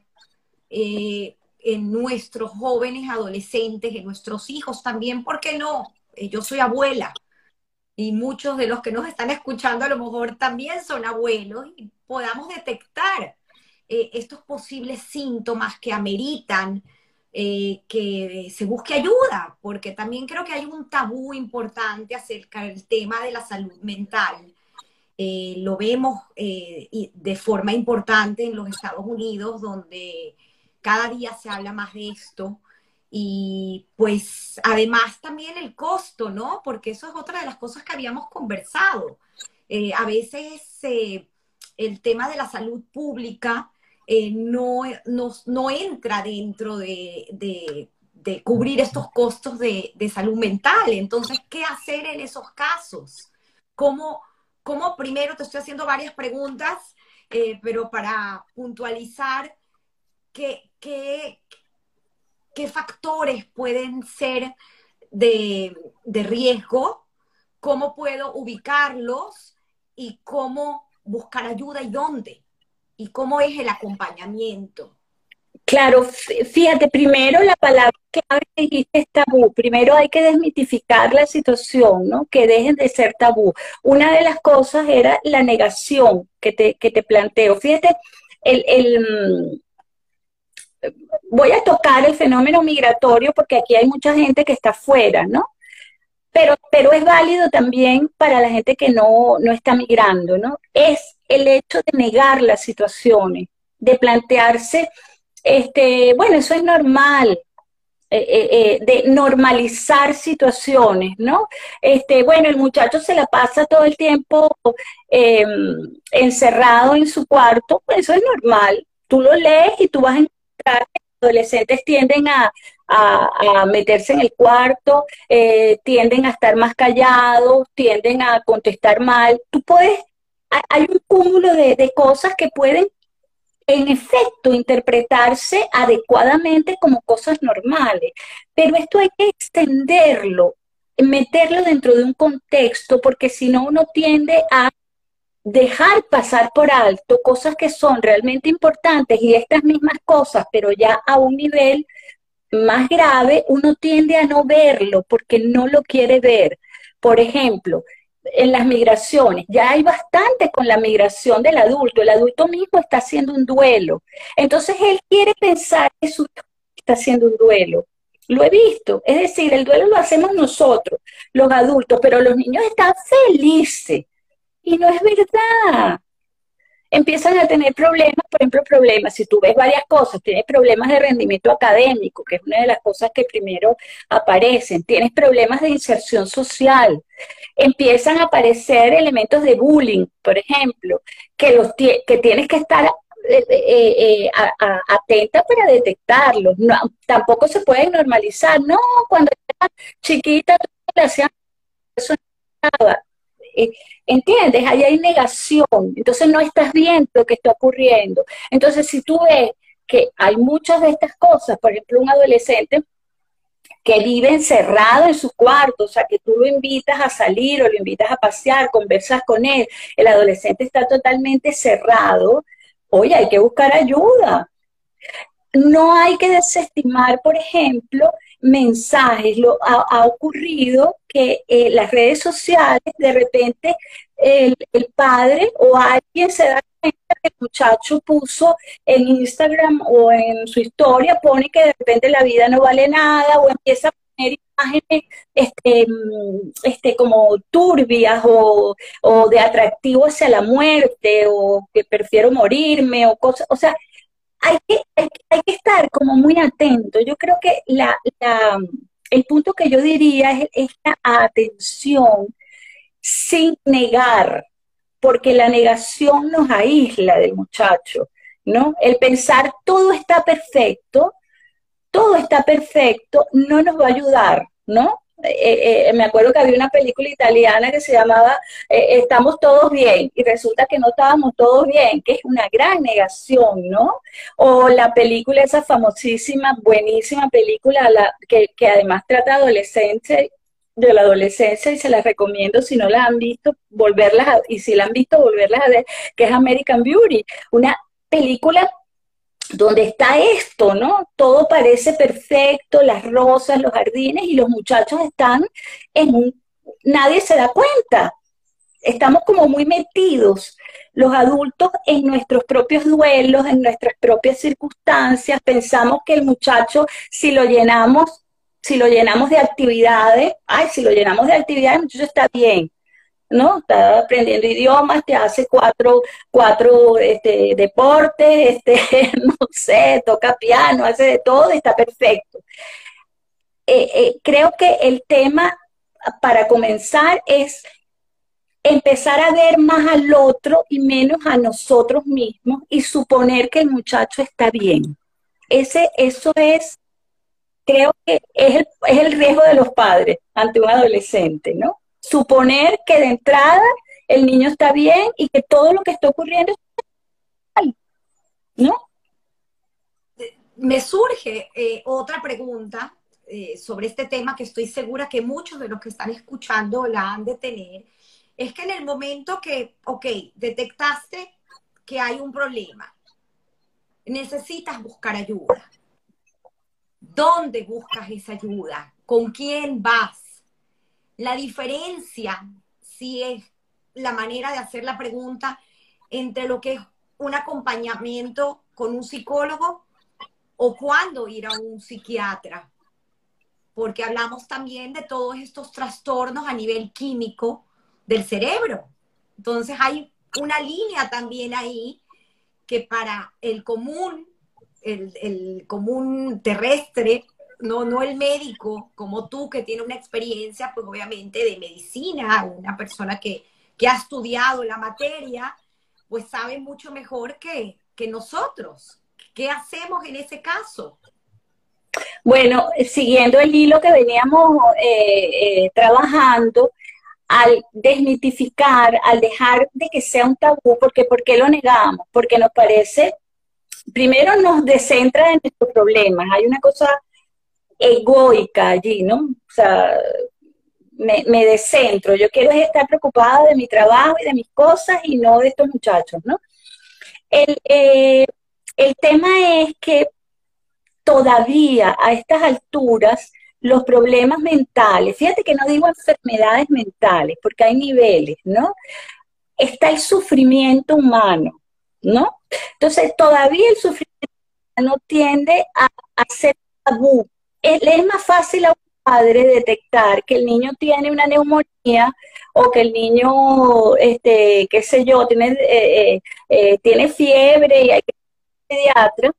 en nuestros jóvenes adolescentes, en nuestros hijos también? ¿Por qué no? yo soy abuela y muchos de los que nos están escuchando a lo mejor también son abuelos y podamos detectar estos posibles síntomas que ameritan eh, que se busque ayuda, porque también creo que hay un tabú importante acerca del tema de la salud mental. Eh, lo vemos eh, de forma importante en los Estados Unidos, donde cada día se habla más de esto. Y pues además también el costo, ¿no? Porque eso es otra de las cosas que habíamos conversado. a veces el tema de la salud pública eh, no, no, entra dentro de, cubrir estos costos de, salud mental. Entonces, ¿qué hacer en esos casos? ¿Cómo, cómo primero te estoy haciendo varias preguntas, eh, pero para puntualizar, ¿qué, qué, qué factores pueden ser de, de riesgo? ¿Cómo puedo ubicarlos? ¿Y cómo buscar ayuda y dónde? y cómo es el acompañamiento. Claro, fíjate, primero la palabra que dijiste es tabú. Primero hay que desmitificar la situación, ¿no? Que dejen de ser tabú. Una de las cosas era la negación que te, que te planteo. Fíjate, el, el, voy a tocar el fenómeno migratorio porque aquí hay mucha gente que está afuera, ¿no? Pero, pero es válido también para la gente que no, no está migrando, ¿no? Es el hecho de negar las situaciones, de plantearse, este, bueno, eso es normal, eh, eh, eh, de normalizar situaciones, ¿no? Este, bueno, el muchacho se la pasa todo el tiempo em, encerrado en su cuarto, pues eso es normal. Tú lo lees y tú vas a adolescentes tienden a, meterse en el cuarto, tienden a estar más callados, tienden a contestar mal. Tú puedes hay un cúmulo de, cosas que pueden en efecto interpretarse adecuadamente como cosas normales, pero esto hay que extenderlo, meterlo dentro de un contexto, porque si no uno tiende a dejar pasar por alto cosas que son realmente importantes y estas mismas cosas, pero ya a un nivel más grave, uno tiende a no verlo porque no lo quiere ver. Por ejemplo, en las migraciones. Ya hay bastante con la migración del adulto. El adulto mismo está haciendo un duelo. Entonces él quiere pensar que su hijo está haciendo un duelo. Lo he visto. Es decir, el duelo lo hacemos nosotros, los adultos, pero los niños están felices. Y no es verdad. empiezan a tener problemas, por ejemplo, problemas, si tú ves varias cosas, tienes problemas de rendimiento académico, que es una de las cosas que primero aparecen, tienes problemas de inserción social, empiezan a aparecer elementos de bullying, por ejemplo, que, los que tienes que estar eh, eh, eh, atenta para detectarlos. No, tampoco se puede normalizar, no, cuando era chiquita le hacían eso ¿Entiendes? Ahí hay negación. Entonces no estás viendo lo que está ocurriendo. Entonces, si tú ves que hay muchas de estas cosas, por ejemplo, un adolescente que vive encerrado en su cuarto, o sea, que tú lo invitas a salir o lo invitas a pasear, conversas con él, el adolescente está totalmente cerrado, oye, hay que buscar ayuda. No hay que desestimar, por ejemplo, mensajes. Lo, ha, ocurrido que eh, las redes sociales, de repente, el, padre o alguien se da cuenta que el muchacho puso en Instagram o en su historia, pone que de repente la vida no vale nada o empieza a poner imágenes este, este, como turbias o, o de atractivo hacia la muerte o que prefiero morirme o cosas, o sea, hay que, hay, que estar como muy atento. Yo creo que la, el punto que yo diría es esta atención sin negar, porque la negación nos aísla del muchacho, ¿no? El pensar todo está perfecto, todo está perfecto, no nos va a ayudar, ¿no? Eh, eh, me acuerdo que había una película italiana que se llamaba eh, Estamos todos bien y resulta que no estábamos todos bien, que es una gran negación, ¿no? O la película, esa famosísima, buenísima película la, que, que además trata adolescente de la adolescencia y se las recomiendo si no la han visto, volverlas a, y si la han visto, volverlas a ver, que es American Beauty, una película donde está esto, ¿no? Todo parece perfecto, las rosas, los jardines y los muchachos están en un... Nadie se da cuenta. Estamos como muy metidos los adultos en nuestros propios duelos, en nuestras propias circunstancias. Pensamos que el muchacho, si lo llenamos, si lo llenamos de actividades, ay, si lo llenamos de actividades, el está bien. ¿No? Está aprendiendo idiomas, te hace cuatro, cuatro este, deportes, [laughs] este, no sé, toca piano, hace de todo, está perfecto. Eh, eh, creo que el tema para comenzar es empezar a ver más al otro y menos a nosotros mismos y suponer que el muchacho está bien. Ese, eso es, creo que es el, es el riesgo de los padres ante un adolescente, ¿no? Suponer que de entrada el niño está bien y que todo lo que está ocurriendo está mal, ¿no? Me surge eh, otra pregunta eh, sobre este tema que estoy segura que muchos de los que están escuchando la han de tener, es que en el momento que, ok, detectaste que hay un problema, necesitas buscar ayuda. ¿Dónde buscas esa ayuda? ¿Con quién vas? La diferencia, si es la manera de hacer la pregunta, entre lo que es un acompañamiento con un psicólogo o cuándo ir a un psiquiatra, porque hablamos también de todos estos trastornos a nivel químico del cerebro. Entonces hay una línea también ahí que para el común, el, el común terrestre, no, no el médico como tú que tiene una experiencia, pues obviamente de medicina, una persona que, ha estudiado la materia, pues sabe mucho mejor que, nosotros. ¿Qué hacemos en ese caso? Bueno, siguiendo el hilo que veníamos eh, eh, trabajando, al desmitificar, al dejar de que sea un tabú, porque ¿por qué lo negamos? Porque nos parece, primero nos descentra en nuestros problemas. Hay una cosa egoica allí, ¿no? O sea, me, me descentro. Yo quiero estar preocupada de mi trabajo y de mis cosas y no de estos muchachos, ¿no? El, eh, el tema es que todavía a estas alturas los problemas mentales, fíjate que no digo enfermedades mentales, porque hay niveles, ¿no? Está el sufrimiento humano, ¿no? Entonces, todavía el sufrimiento no tiende a, a ser tabú es, es más fácil a un padre detectar que el niño tiene una neumonía o que el niño, este, qué sé yo, tiene, eh, eh, eh, tiene fiebre y hay que pediatra,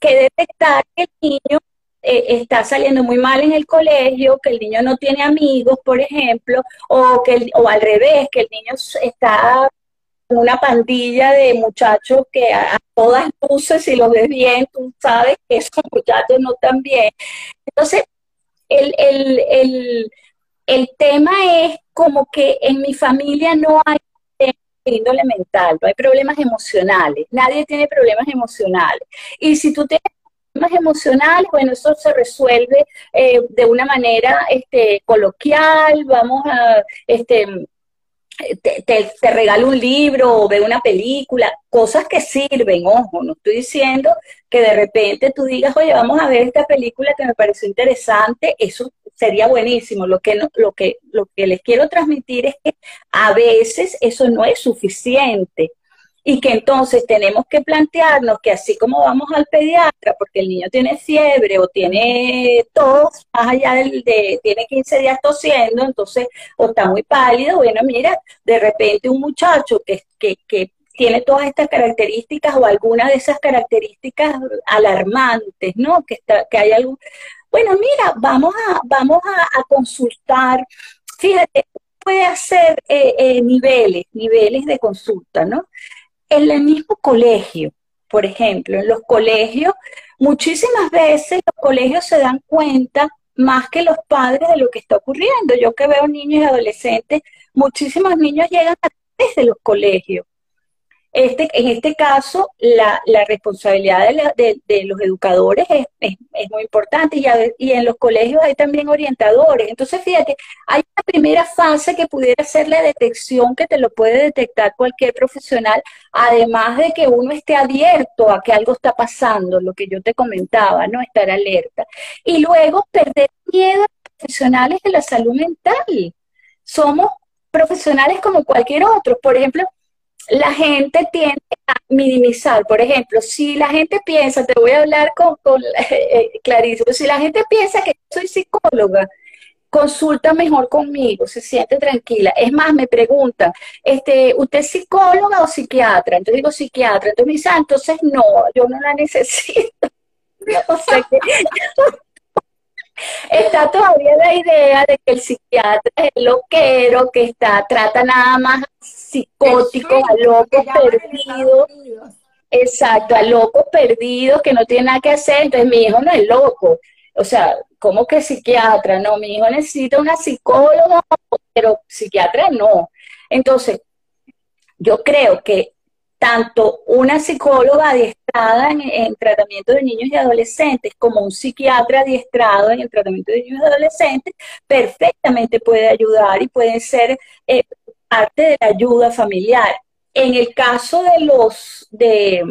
que detectar que el niño está saliendo muy mal en el colegio, que el niño no tiene amigos, por ejemplo, o que o al revés, que el niño está una pandilla de muchachos que a, todas luces, si los ves bien, tú sabes que esos muchachos no están bien. Entonces, el, el, el, tema es como que en mi familia no hay índole mental, no hay problemas emocionales, nadie tiene problemas emocionales. Y si tú tienes problemas emocionales, bueno, eso se resuelve eh, de una manera este, coloquial, vamos a, este, te, te, regalo un libro o ve una película, cosas que sirven, ojo, no estoy diciendo que de repente tú digas, oye, vamos a ver esta película que me pareció interesante, eso sería buenísimo. Lo que, lo que, lo que les quiero transmitir es que a veces eso no es suficiente y que entonces tenemos que plantearnos que así como vamos al pediatra porque el niño tiene fiebre o tiene tos, más allá del, de, tiene 15 días tosiendo, entonces, o está muy pálido, bueno, mira, de repente un muchacho que, que, que tiene todas estas características o alguna de esas características alarmantes, ¿no? Que, está, que hay algún... Bueno, mira, vamos a, vamos a, consultar. Fíjate, puede hacer eh, eh, niveles, niveles de consulta, ¿no? En el mismo colegio, por ejemplo, en los colegios, muchísimas veces los colegios se dan cuenta más que los padres de lo que está ocurriendo. Yo que veo niños y adolescentes, muchísimos niños llegan a través de los colegios. Este, en este caso, la, responsabilidad de, los educadores es, muy importante y, y, en los colegios hay también orientadores. Entonces, fíjate, hay una primera fase que pudiera ser la detección que te lo puede detectar cualquier profesional, además de que uno esté abierto a que algo está pasando, lo que yo te comentaba, ¿no? Estar alerta. Y luego perder miedo a los profesionales de la salud mental. Somos profesionales como cualquier otro. Por ejemplo, la gente tiende a minimizar. Por ejemplo, si la gente piensa, te voy a hablar con, con [laughs] eh, Clarísimo, si la gente piensa que soy psicóloga, consulta mejor conmigo, se siente tranquila. Es más, me preguntan, este, ¿usted es psicóloga o psiquiatra? Entonces digo psiquiatra. Entonces me dice, ah, entonces no, yo no la [laughs] necesito. [laughs] o sea que, está todavía la idea de que el psiquiatra es el loquero que está, trata nada más psicótico, a locos perdidos. Exacto, a locos perdidos que no tienen nada que hacer. Entonces mi hijo no es loco. O sea, ¿cómo que psiquiatra? No, mi hijo necesita una psicóloga, pero psiquiatra no. Entonces, yo creo que tanto una psicóloga adiestrada en, tratamiento de niños y adolescentes como un psiquiatra adiestrado en el tratamiento de niños y adolescentes perfectamente puede ayudar y puede ser eh, parte de la ayuda familiar. En el caso de los de,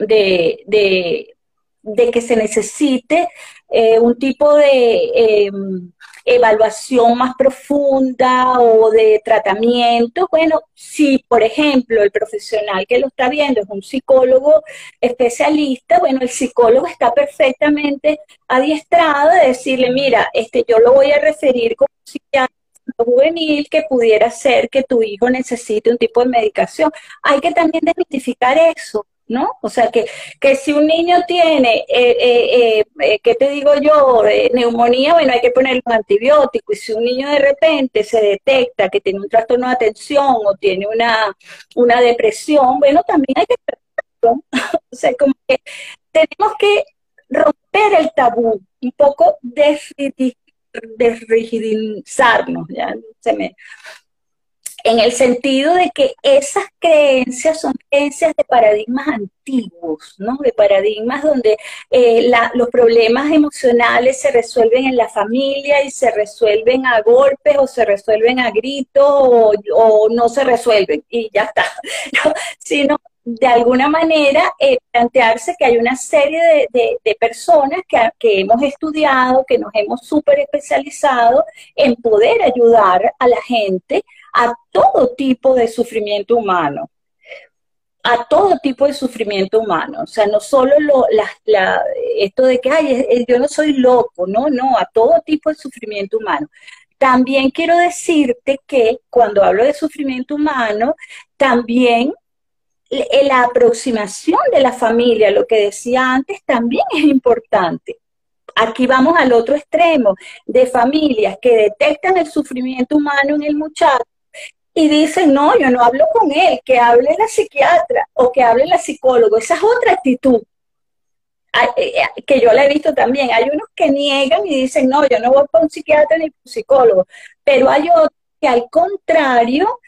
de, de que se necesite eh, un tipo de em, evaluación más profunda o de tratamiento, bueno, si por ejemplo el profesional que lo está viendo es un psicólogo especialista, bueno, el psicólogo está perfectamente adiestrado de decirle, mira, este yo lo voy a referir como psiquiatra juvenil que pudiera ser que tu hijo necesite un tipo de medicación. Hay que también desmitificar eso. ¿No? O sea, que, que si un niño tiene, eh, eh, eh, ¿qué te digo yo? neumonía, bueno, hay que ponerle un antibiótico. Y si un niño de repente se detecta que tiene un trastorno de atención o tiene una, una depresión, bueno, también hay que [laughs] o sea, como que tenemos que romper el tabú, un poco desrigidizarnos, ya se me en el sentido de que esas creencias son creencias de paradigmas antiguos, ¿no? De paradigmas donde eh, los problemas emocionales se resuelven en la familia y se resuelven a golpes o se resuelven a gritos o, no se resuelven y ya está, [laughs] sino de alguna manera eh, plantearse que hay una serie de, personas que, que, hemos estudiado, que nos hemos súper especializado en poder ayudar a la gente a todo tipo de sufrimiento humano. a todo tipo de sufrimiento humano, o sea, no solo lo, esto de que, ay, yo no soy loco, no, no, a todo tipo de sufrimiento humano. También quiero decirte que cuando hablo de sufrimiento humano, también la aproximación de la familia, lo que decía antes, también es importante. Aquí vamos al otro extremo de familias que detectan el sufrimiento humano en el muchacho y dicen, no, yo no hablo con él, que hable la psiquiatra o que hable la psicólogo. Esa es otra actitud eh, eh, que yo la he visto también. Hay unos que niegan y dicen, no, yo no voy para un psiquiatra ni para un psicólogo. Pero hay otros que al contrario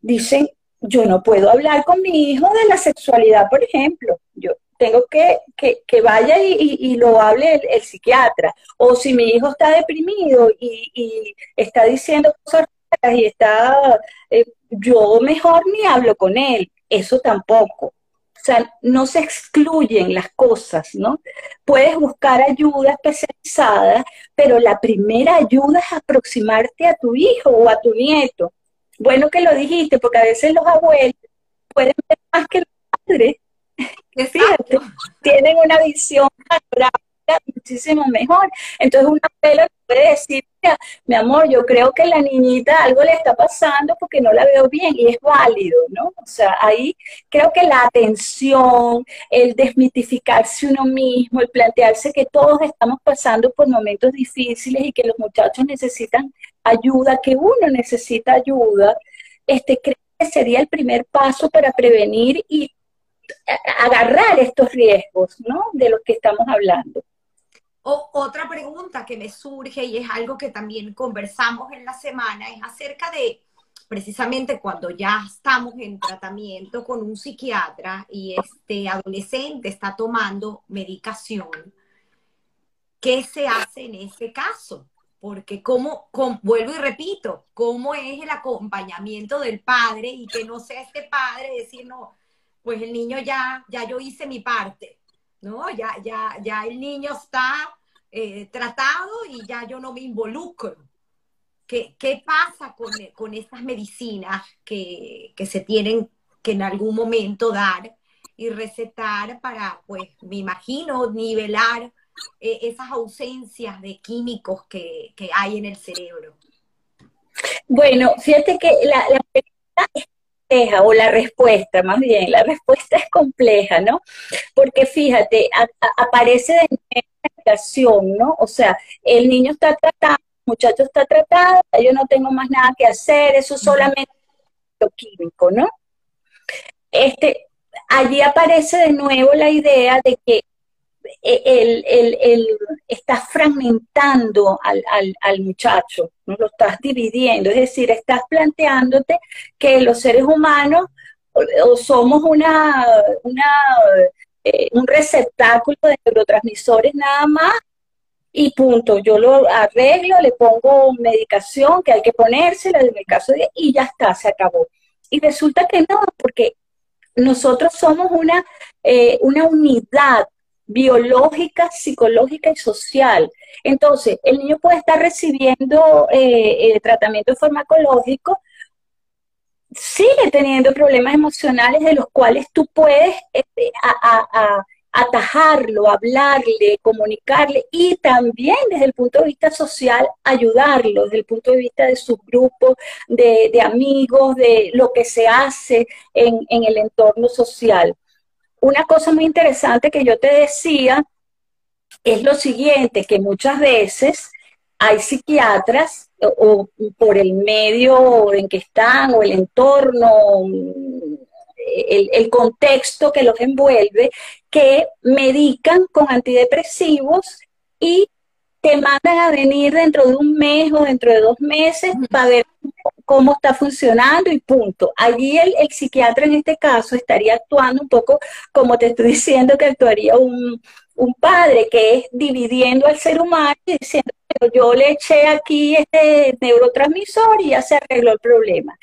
dicen, yo no puedo hablar con mi hijo de la sexualidad, por ejemplo. Yo tengo que que, vaya y, lo hable el, psiquiatra. O si mi hijo está deprimido y, está diciendo cosas y está, eh, yo mejor ni hablo con él. Eso tampoco. O sea, no se excluyen las cosas, ¿no? Puedes buscar ayuda especializada, pero la primera ayuda es aproximarte a tu hijo o a tu nieto bueno que lo dijiste, porque a veces los abuelos pueden ver más que los padres. [laughs] Fíjate, tienen una visión muchísimo mejor. Entonces una abuela puede decir, mi amor, yo creo que la niñita algo le está pasando porque no la veo bien y es válido, ¿no? O sea, ahí creo que la atención, el desmitificarse uno mismo, el plantearse que todos estamos pasando por momentos difíciles y que los muchachos necesitan ayuda, que uno necesita ayuda, este, creo que sería el primer paso para prevenir y agarrar estos riesgos, ¿no? De los que estamos hablando. O, otra pregunta que me surge y es algo que también conversamos en la semana es acerca de precisamente cuando ya estamos en tratamiento con un psiquiatra y este adolescente está tomando medicación, ¿qué se hace en ese caso? Porque como, vuelvo y repito, ¿cómo es el acompañamiento del padre y que no sea este padre decir, no, pues el niño ya, ya yo hice mi parte, ¿no? Ya, ya, ya el niño está eh, tratado y ya yo no me involucro. ¿Qué, qué pasa con, con, estas medicinas que, que se tienen que en algún momento dar y recetar para, pues, me imagino, nivelar eh, esas ausencias de químicos que, que, hay en el cerebro? Bueno, fíjate que la, la pregunta o la respuesta, más bien, la respuesta es compleja, ¿no? Porque fíjate, aparece de medicación, ¿no? O sea, el niño está tratado, el muchacho está tratado, yo no tengo más nada que hacer, eso es solamente lo químico, ¿no? Este, allí aparece de nuevo la idea de que el, el, el, estás fragmentando al, al, muchacho, ¿no? lo estás dividiendo, es decir, estás planteándote que los seres humanos o, somos una, una eh, un receptáculo de neurotransmisores nada más y punto, yo lo arreglo, le pongo medicación que hay que ponérsela en el caso de, y ya está, se acabó. Y resulta que no, porque nosotros somos una, eh, una unidad biológica, psicológica y social. Entonces, el niño puede estar recibiendo eh, eh, tratamiento farmacológico, sigue teniendo problemas emocionales de los cuales tú puedes este, atajarlo, hablarle, comunicarle y también desde el punto de vista social ayudarlo, desde el punto de vista de su grupo, de, amigos, de lo que se hace en el entorno social una cosa muy interesante que yo te decía es lo siguiente, que muchas veces hay psiquiatras o, por el medio en que están o el entorno, el, el, contexto que los envuelve, que medican con antidepresivos y te mandan a venir dentro de un mes o dentro de dos meses para ver cómo está funcionando y punto. Allí el, psiquiatra en este caso estaría actuando un poco como te estoy [laughs] diciendo que actuaría un, padre, que es dividiendo al ser humano y diciendo, yo le eché aquí este neurotransmisor y ya se arregló el problema.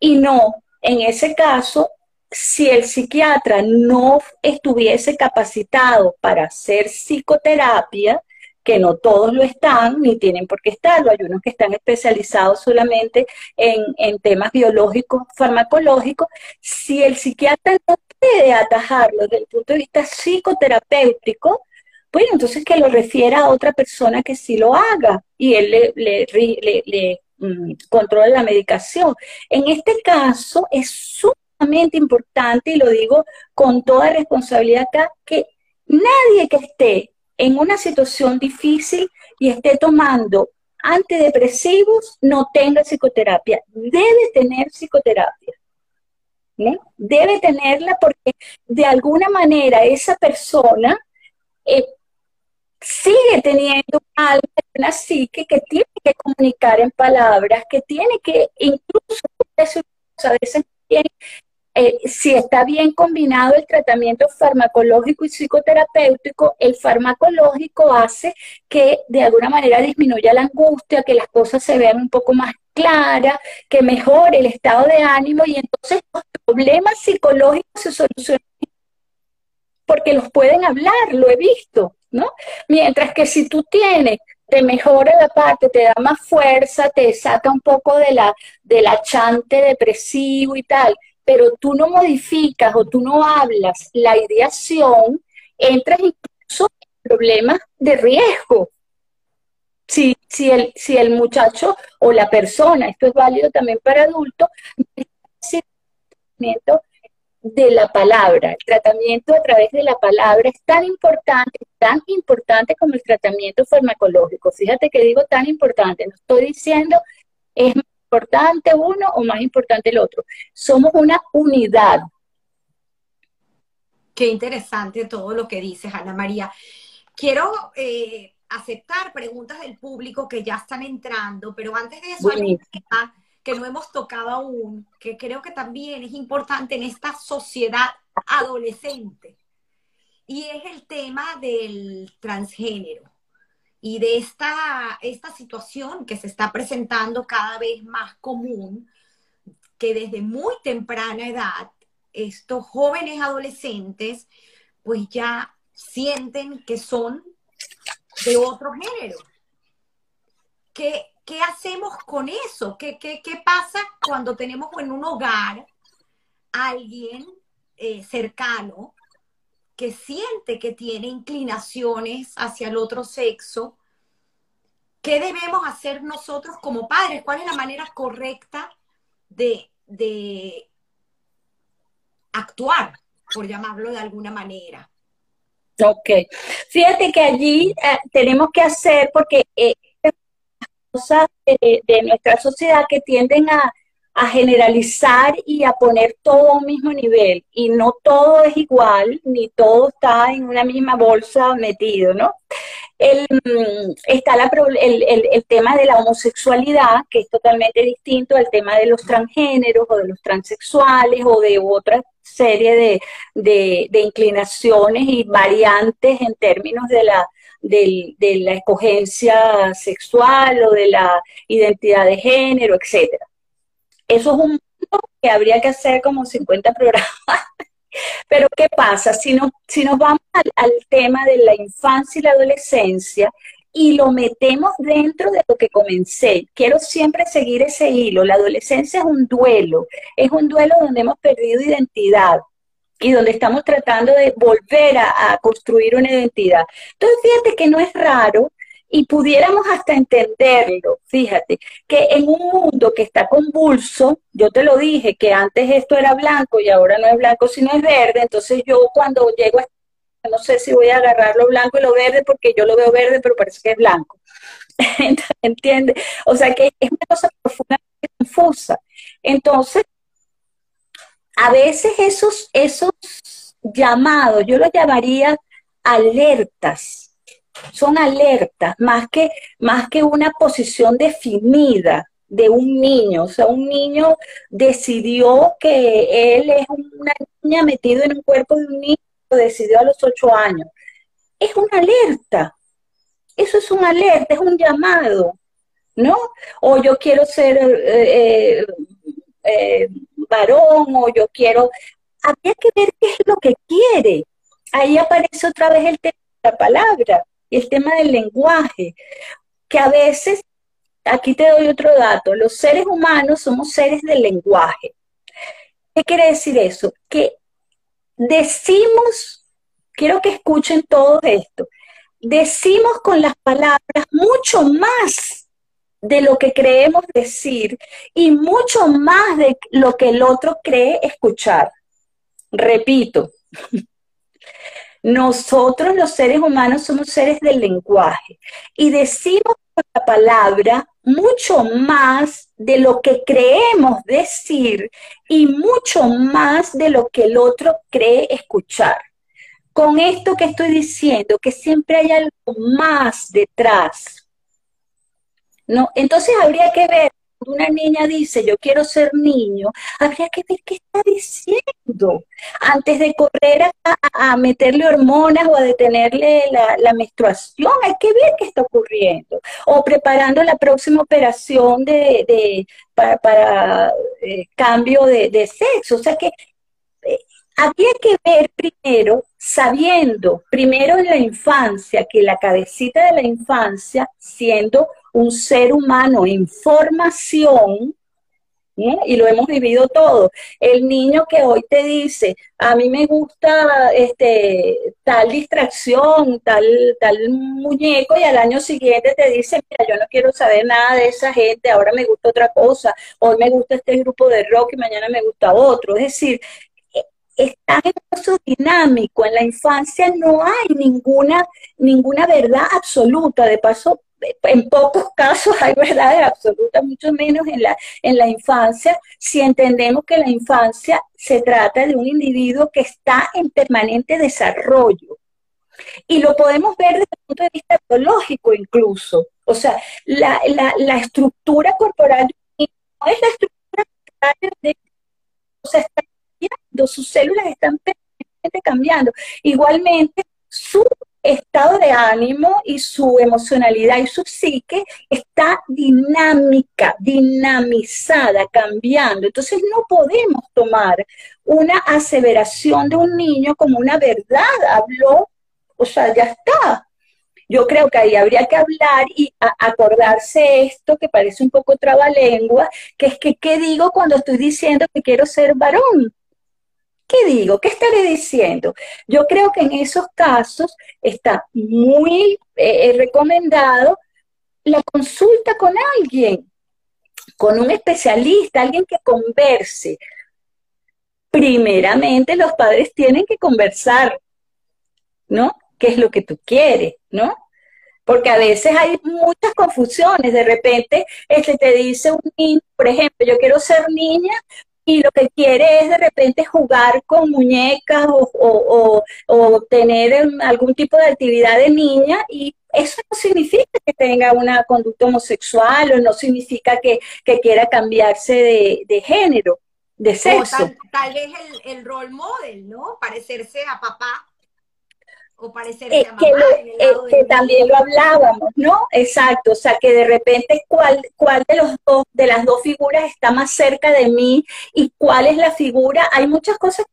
Y no, en ese caso, si el psiquiatra no estuviese capacitado para hacer psicoterapia, que no todos lo están ni tienen por qué estarlo. Hay unos que están especializados solamente en, temas biológicos, farmacológicos. Si el psiquiatra no puede atajarlo desde el punto de vista psicoterapéutico, bueno, entonces que lo refiera a otra persona que sí lo haga y él le, le, le, mm, controla la medicación. En este caso es sumamente importante, y lo digo con toda responsabilidad acá, que nadie que esté en una situación difícil y esté tomando antidepresivos no tenga psicoterapia. Debe tener psicoterapia. Debe tenerla porque de alguna manera esa persona eh, sigue teniendo alma, una psique que tiene que comunicar en palabras, que tiene que, incluso a veces tiene, eh, si está bien combinado el tratamiento farmacológico y psicoterapéutico, el farmacológico hace que de alguna manera disminuya la angustia, que las cosas se vean un poco más claras, que mejore el estado de ánimo y entonces los problemas psicológicos se solucionan porque los pueden hablar, lo he visto. ¿no? Mientras que si tú tienes, te mejora la parte, te da más fuerza, te saca un poco de la, del achante depresivo y tal, pero tú no modificas o tú no hablas la ideación, entras incluso en problemas de riesgo. Si, si, el, si el muchacho o la persona, esto es válido también para adultos, de la palabra. El tratamiento a través de la palabra es tan importante, tan importante como el tratamiento farmacológico. Fíjate que digo tan importante, no estoy diciendo es importante uno o más importante el otro. Somos una unidad. Qué interesante todo lo que dices, Ana María. Quiero eh, aceptar preguntas del público que ya están entrando, pero antes de eso, que no hemos tocado aún, que creo que también es importante en esta sociedad adolescente, y es el tema del transgénero y de esta, esta situación que se está presentando cada vez más común, que desde muy temprana edad estos jóvenes adolescentes pues ya sienten que son de otro género. Que ¿qué hacemos con eso? ¿Qué, qué, qué pasa cuando tenemos en un hogar alguien eh, cercano que siente que tiene inclinaciones hacia el otro sexo? ¿Qué debemos hacer nosotros como padres? ¿Cuál es la manera correcta de, de actuar, por llamarlo de alguna manera? Ok. Fíjate que allí eh, tenemos que hacer, porque eh, cosas de, nuestra sociedad que tienden a, generalizar y a poner todo a un mismo nivel. Y no todo es igual, ni todo está en una misma bolsa metido, ¿no? El, mm, está el, tema de la homosexualidad, que es totalmente distinto al tema de los transgéneros o de los transexuales o de otra serie de inclinaciones y variantes en términos de la, de la escogencia sexual o de la identidad de género, etcétera. Eso es un mundo que habría que hacer como 50 programas. [laughs] Pero ¿qué pasa? Si nos, si nos vamos al, tema de la infancia y la adolescencia y lo metemos dentro de lo que comencé, quiero siempre seguir ese hilo. La adolescencia es un duelo, es un duelo donde hemos perdido identidad, y donde estamos tratando de volver a, construir una identidad. Entonces, fíjate que no es raro y pudiéramos hasta entenderlo, fíjate, que en un mundo que está convulso, yo te lo dije, que antes esto era blanco y ahora no es blanco, sino es verde, entonces yo cuando llego a no sé si voy a agarrar lo blanco y lo verde porque yo lo veo verde, pero parece que es blanco. [laughs] ¿Entiendes? O sea que es una cosa profundamente confusa. Entonces, a veces esos, esos llamados, yo los llamaría alertas, son alertas, más que, más que una posición definida de un niño. O sea, un niño decidió que él es una niña metido en un cuerpo de un niño, lo decidió a los ocho años. Es una alerta. Eso es una alerta, es un llamado, ¿no? O yo quiero ser eh, eh, eh, varón o yo quiero, había que ver qué es lo que quiere. Ahí aparece otra vez el tema de la palabra y el tema del lenguaje, que a veces, aquí te doy otro dato, los seres humanos somos seres del lenguaje. ¿Qué quiere decir eso? Que decimos, quiero que escuchen todo esto, decimos con las palabras mucho más de lo que creemos decir y mucho más de lo que el otro cree escuchar. Repito, [laughs] nosotros los seres humanos somos seres del lenguaje y decimos con la palabra mucho más de lo que creemos decir y mucho más de lo que el otro cree escuchar. Con esto que estoy diciendo, que siempre hay algo más detrás. ¿no? Entonces habría que ver una niña dice, yo quiero ser niño, habría que ver qué está diciendo antes de correr a, meterle hormonas o a detenerle la, menstruación. Hay que ver qué está ocurriendo. O preparando la próxima operación de, para, eh, cambio de, sexo. O sea que eh, habría que ver primero, sabiendo, primero en la infancia, que la cabecita de la infancia, siendo un ser humano en formación, y lo hemos vivido todo. El niño que hoy te dice, a mí me gusta este, tal distracción, tal, tal muñeco, y al año siguiente te dice, mira, yo no quiero saber nada de esa gente, ahora me gusta otra cosa, hoy me gusta este grupo de rock y mañana me gusta otro. Es decir, e, está en eso dinámico. En la infancia no hay ninguna, ninguna verdad absoluta. De paso, en pocos casos hay verdades absolutas, mucho menos en la, en la infancia, si entendemos que la infancia se trata de un individuo que está en permanente desarrollo. Y lo podemos ver desde el punto de vista biológico incluso. O sea, la, estructura corporal no es la estructura corporal de... Está cambiando, sus células están permanentemente cambiando. Igualmente, su estado de ánimo y su emocionalidad y su psique está dinámica, dinamizada, cambiando. Entonces no podemos tomar una aseveración de un niño como una verdad. Habló, o sea, ya está. Yo creo que ahí habría que hablar y acordarse esto que parece un poco trabalengua, que es que, ¿qué digo cuando estoy diciendo que quiero ser varón? ¿Qué digo? ¿Qué estaré diciendo? Yo creo que en esos casos está muy eh, recomendado la consulta con alguien, con un especialista, alguien que converse. Primeramente los padres tienen que conversar, ¿no? ¿Qué es lo que tú quieres, ¿no? Porque a veces hay muchas confusiones. De repente, este te dice un niño, por ejemplo, yo quiero ser niña y lo que quiere es de repente jugar con muñecas o, tener algún tipo de actividad de niña y eso no significa que tenga una conducta homosexual o no significa que, quiera cambiarse de, género, de sexo. tal, vez el, el rol model, ¿no? Parecerse a papá o parecerse a mamá. Que, también lo hablábamos, ¿no? Exacto, o sea, que de repente cuál, cuál de los dos, de las dos figuras está más cerca de mí y cuál es la figura. Hay muchas cosas,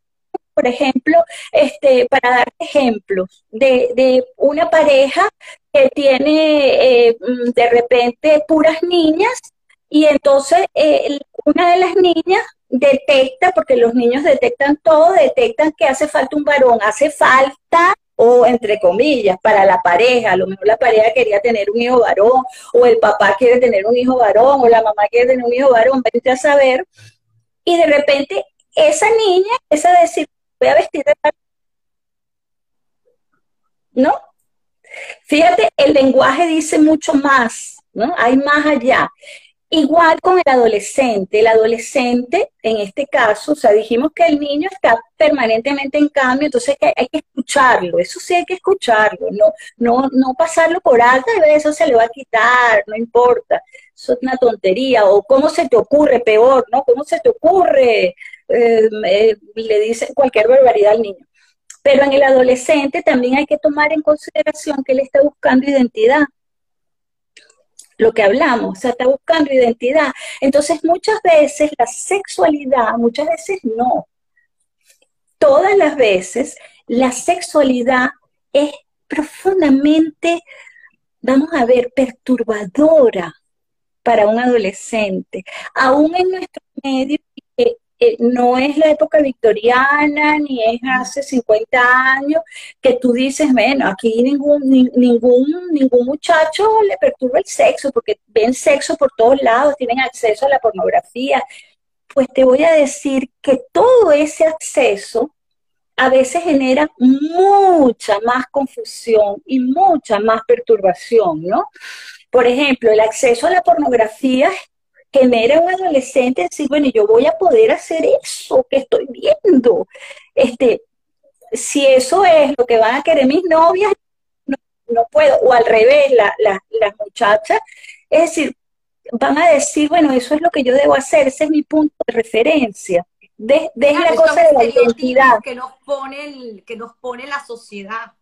por ejemplo, este, para dar ejemplos de, de una pareja que tiene eh, mm, de repente puras niñas y entonces eh, una de las niñas detecta, porque los niños detectan todo, detectan que hace falta un varón, hace falta o entre comillas, para la pareja, a lo mejor la pareja quería tener un hijo varón, o el papá quiere tener un hijo varón, o la mamá quiere tener un hijo varón, vete a saber, y de repente esa niña empieza a decir, voy a vestir de ¿no? Fíjate, el lenguaje dice mucho más, ¿no? Hay más allá. Igual con el adolescente. El adolescente, en este caso, o sea, dijimos que el niño está permanentemente en cambio, entonces hay que escucharlo, eso sí hay que escucharlo, no, no, no pasarlo por alto y eso se le va a quitar, no importa, eso es una tontería, o cómo se te ocurre, peor, ¿no? ¿Cómo se te ocurre? Eh, eh, le dice cualquier barbaridad al niño. Pero en el adolescente también hay que tomar en consideración que él está buscando identidad lo que hablamos, o sea, está buscando identidad. Entonces, muchas veces la sexualidad, muchas veces no. Todas las veces la sexualidad es profundamente, vamos a ver, perturbadora para un adolescente. Aún en nuestro medio, eh, no es la época victoriana, ni es hace 50 años, que tú dices, bueno, aquí ningún, ningún, ningún muchacho le perturba el sexo, porque ven sexo por todos lados, tienen acceso a la pornografía. Pues te voy a decir que todo ese acceso a veces genera mucha más confusión y mucha más perturbación, ¿no? Por ejemplo, el acceso a la pornografía genera un adolescente decir, bueno, yo voy a poder hacer eso que estoy viendo. Este, si eso es lo que van a querer mis novias, no, puedo. O al revés, las muchachas, es decir, van a decir, bueno, eso es lo que yo debo hacer, ese es mi punto de referencia. De, la cosa de la identidad. Que nos, pone que nos pone la sociedad.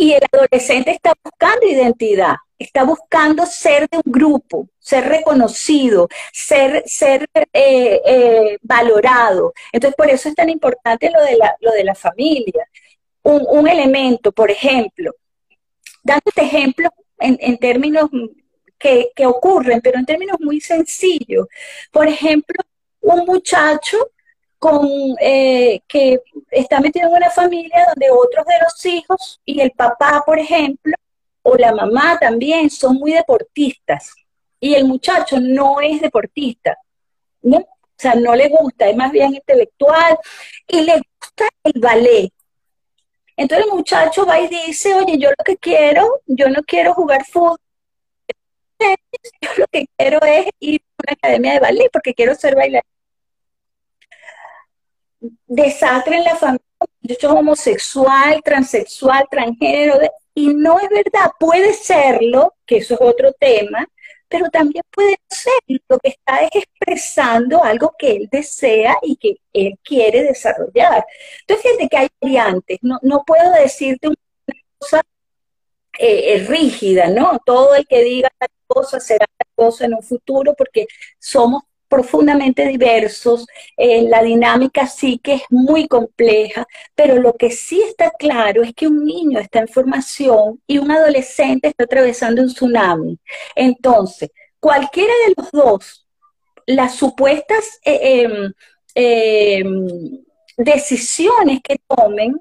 Y el adolescente está buscando identidad, está buscando ser de un grupo, ser reconocido, ser, ser eh, eh, valorado. Entonces, por eso es tan importante lo de la, lo de la familia. Un, elemento, por ejemplo, dándote ejemplos en, en términos que, que ocurren, pero en términos muy sencillos. Por ejemplo, un muchacho con, eh, que está metido en una familia donde otros de los hijos y el papá, por ejemplo, o la mamá también son muy deportistas y el muchacho no es deportista, ¿no? O sea, no le gusta, es más bien intelectual y le gusta el ballet. Entonces el muchacho va y dice, oye, yo lo que quiero, yo no quiero jugar fútbol, yo lo que quiero es ir a una academia de ballet porque quiero ser bailarín desastre en la familia, muchacho homosexual, transexual, transgénero, y no es verdad, puede serlo, que eso es otro tema, pero también puede ser lo que está es expresando algo que él desea y que él quiere desarrollar. Entonces, fíjate que hay variantes, no, no puedo decirte una cosa eh, eh, rígida, ¿no? Todo el que diga tal cosa será tal cosa en un futuro, porque somos profundamente diversos, eh, la dinámica sí que es muy compleja, pero lo que sí está claro es que un niño está en formación y un adolescente está atravesando un tsunami. Entonces, cualquiera de los dos, las supuestas eh, em, em, decisiones que tomen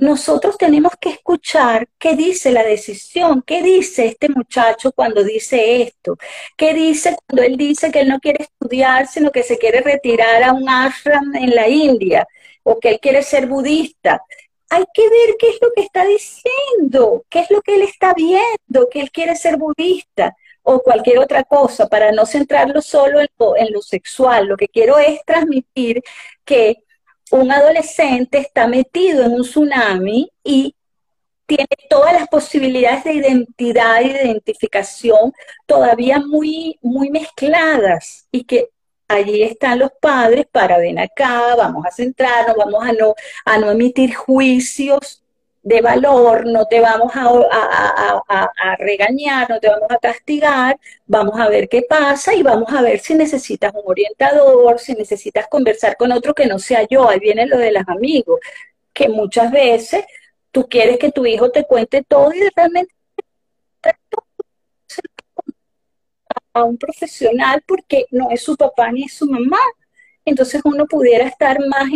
nosotros tenemos que escuchar qué dice la decisión, qué dice este muchacho cuando dice esto, qué dice cuando él dice que él no quiere estudiar, sino que se quiere retirar a un ashram en la India, o que él quiere ser budista. Hay que ver qué es lo que está diciendo, qué es lo que él está viendo, que él quiere ser budista o cualquier otra cosa, para no centrarlo solo en lo, sexual. Lo que quiero es transmitir que un adolescente está metido en un tsunami y tiene todas las posibilidades de identidad y de identificación todavía muy, muy mezcladas y que allí están los padres para ven acá, vamos a centrarnos, vamos a no, a no emitir juicios de valor, no te vamos a, regañar, no te vamos a castigar, vamos a ver qué pasa y vamos a ver si necesitas un orientador, si necesitas conversar con otro que no sea yo. Ahí viene lo de los amigos, que muchas veces tú quieres que tu hijo te cuente todo y realmente a un profesional porque no es su papá ni es su mamá entonces uno pudiera estar más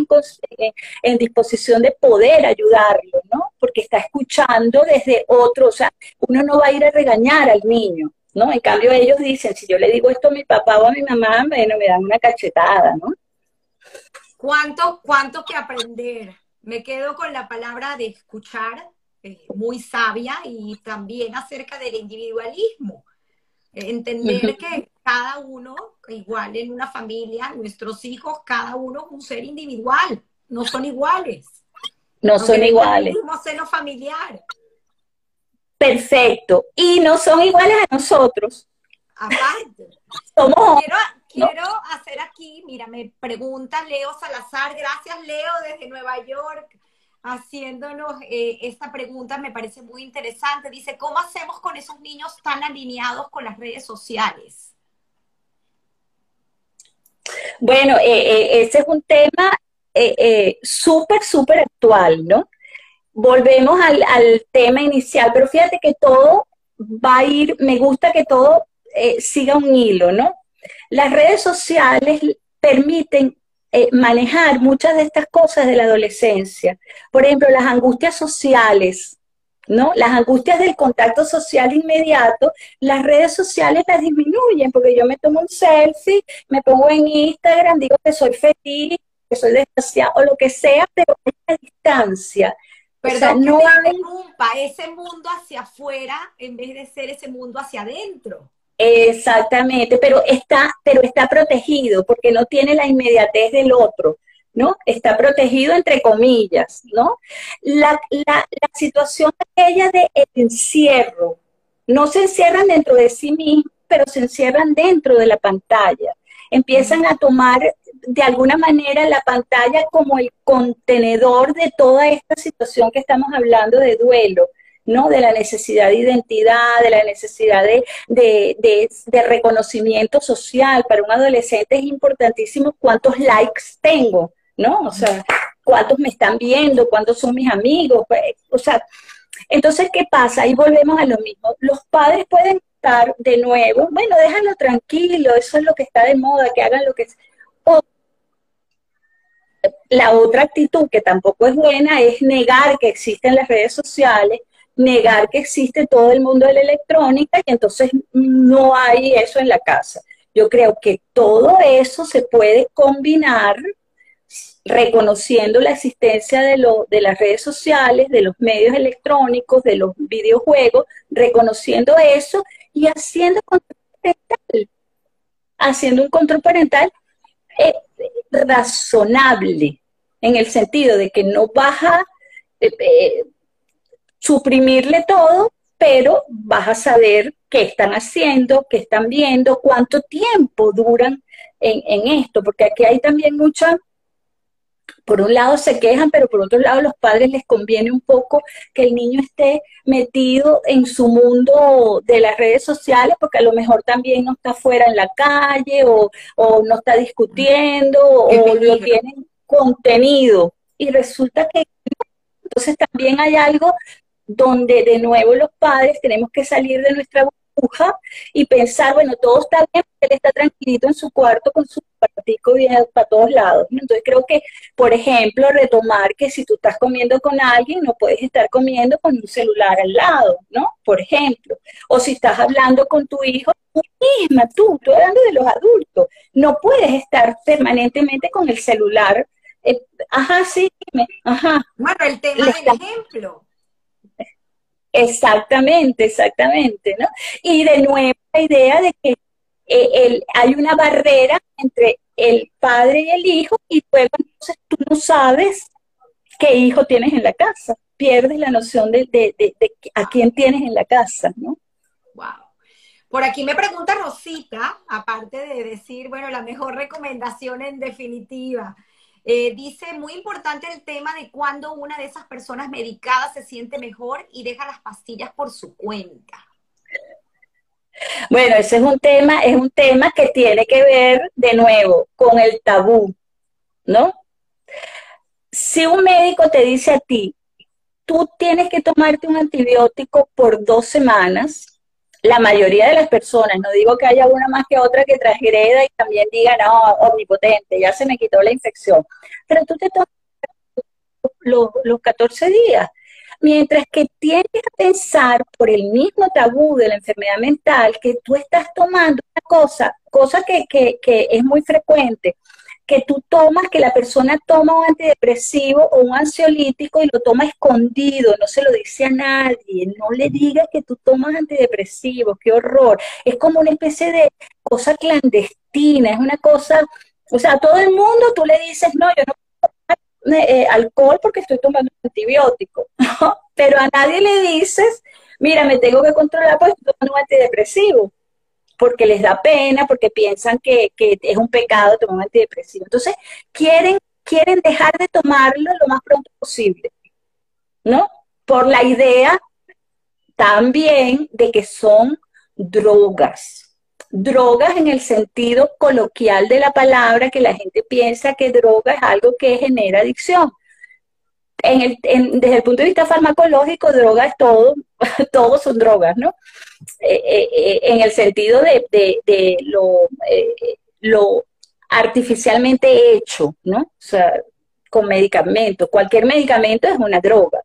en, disposición de poder ayudarlo, ¿no? Porque está escuchando desde otro, o sea, uno no va a ir a regañar al niño, ¿no? En cambio ellos dicen, si yo le digo esto a mi papá o a mi mamá, bueno, me dan una cachetada, ¿no? ¿Cuánto, cuánto que aprender? Me quedo con la palabra de escuchar, eh, muy sabia, y también acerca del individualismo. Entender que cada uno, igual en una familia, nuestros hijos, cada uno es un ser individual, no son iguales. No son iguales. No seno familiar. Perfecto. Y no son iguales a nosotros. Aparte. Quiero, hacer aquí, mira, me pregunta Leo Salazar, gracias Leo desde Nueva York haciéndonos eh, esta pregunta me parece muy interesante. Dice, ¿cómo hacemos con esos niños tan alineados con las redes sociales? Bueno, eh, eh, ese es un tema súper, súper actual, ¿no? Volvemos al, al, tema inicial, pero fíjate que todo va a ir, me gusta que todo siga un hilo, ¿no? Las redes sociales permiten eh, manejar muchas de estas cosas de la adolescencia. Por ejemplo, las angustias sociales, ¿no? Las angustias del contacto social inmediato, las redes sociales las disminuyen, porque yo me tomo un selfie, me pongo en Instagram, digo que soy feliz, que soy desgraciado, o lo que sea, pero hay distancia. Pero no hay... ese mundo hacia afuera en vez de ser ese mundo hacia adentro. Exactamente, pero está, pero está protegido porque no tiene la inmediatez del otro, ¿no? Está protegido entre comillas, ¿no? La, la, la situación de encierro, no se encierran dentro de sí mismos, pero se encierran dentro de la pantalla. Empiezan a tomar de alguna manera la pantalla como el contenedor de toda esta situación que estamos hablando de duelo. ¿no? De la necesidad de identidad, de la necesidad de, de, reconocimiento social. Para un adolescente es importantísimo cuántos likes tengo, ¿no? O sea, cuántos me están viendo, cuántos son mis amigos. Pues, o sea, entonces, ¿qué pasa? Ahí volvemos a lo mismo. Los padres pueden estar de nuevo, bueno, déjalo tranquilo, eso es lo que está de moda, que hagan lo que... O la otra actitud que tampoco es buena es negar que existen las redes sociales negar que existe todo el mundo de la electrónica y entonces no hay eso en la casa. Yo creo que todo eso se puede combinar reconociendo la existencia de, lo, de las redes sociales, de los medios electrónicos, de los videojuegos, reconociendo eso y haciendo control parental, haciendo un control parental eh, razonable, en el sentido de que no baja, eh, eh, suprimirle todo, pero vas a saber qué están haciendo, qué están viendo, cuánto tiempo duran en, esto, porque aquí hay también mucha, por un lado se quejan, pero por otro lado los padres les conviene un poco que el niño esté metido en su mundo de las redes sociales, porque a lo mejor también no está fuera en la calle o, o no está discutiendo o lo tienen contenido. Y resulta que entonces también hay algo donde de nuevo los padres tenemos que salir de nuestra burbuja y pensar, bueno, todo está bien, él está tranquilito en su cuarto con su partico bien para todos lados. Entonces creo que, por ejemplo, retomar que si tú estás comiendo con alguien, no puedes estar comiendo con un celular al lado, ¿no? Por ejemplo. O si estás hablando con tu hijo, tú misma, tú, estoy hablando de los adultos, no puedes estar permanentemente con el celular. Eh, ajá, sí, ajá. Bueno, el tema del ejemplo Exactamente, exactamente, ¿no? Y de nuevo la idea de que eh, hay una barrera entre el padre y el hijo y luego entonces tú no sabes qué hijo tienes en la casa, pierdes la noción de, de, de, a quién tienes en la casa, ¿no? Wow. Por aquí me pregunta Rosita, aparte de decir, bueno, la mejor recomendación en definitiva, eh, dice, muy importante el tema de cuando una de esas personas medicadas se siente mejor y deja las pastillas por su cuenta. Bueno, ese es un tema, es un tema que tiene que ver de nuevo con el tabú, ¿no? Si un médico te dice a ti, tú tienes que tomarte un antibiótico por dos semanas, la mayoría de las personas, no digo que haya una más que otra que transgreda y también diga, no, omnipotente, ya se me quitó la infección, pero tú te tomas los, los 14 días. Mientras que tienes que pensar por el mismo tabú de la enfermedad mental que tú estás tomando una cosa, cosa que, que, que es muy frecuente, que tú tomas, que la persona toma un antidepresivo o un ansiolítico y lo toma escondido, no se lo dice a nadie, no le digas que tú tomas antidepresivos, qué horror. Es como una especie de cosa clandestina, es una cosa, o sea, a todo el mundo tú le dices, no, yo no eh, alcohol porque estoy tomando antibiótico, [laughs] pero a nadie le dices, mira, me tengo que controlar porque estoy tomando un antidepresivo porque les da pena, porque piensan que, es un pecado tomar un antidepresivo. Entonces, quieren, quieren dejar de tomarlo lo más pronto posible, ¿no? Por la idea también de que son drogas. Drogas en el sentido coloquial de la palabra, que la gente piensa que droga es algo que genera adicción. En el, desde el punto de vista farmacológico, droga es todo, [laughs] todos son drogas, ¿no? Eh, eh, eh, en el sentido de, lo, lo artificialmente hecho, ¿no? O sea, con medicamentos. Cualquier medicamento es una droga.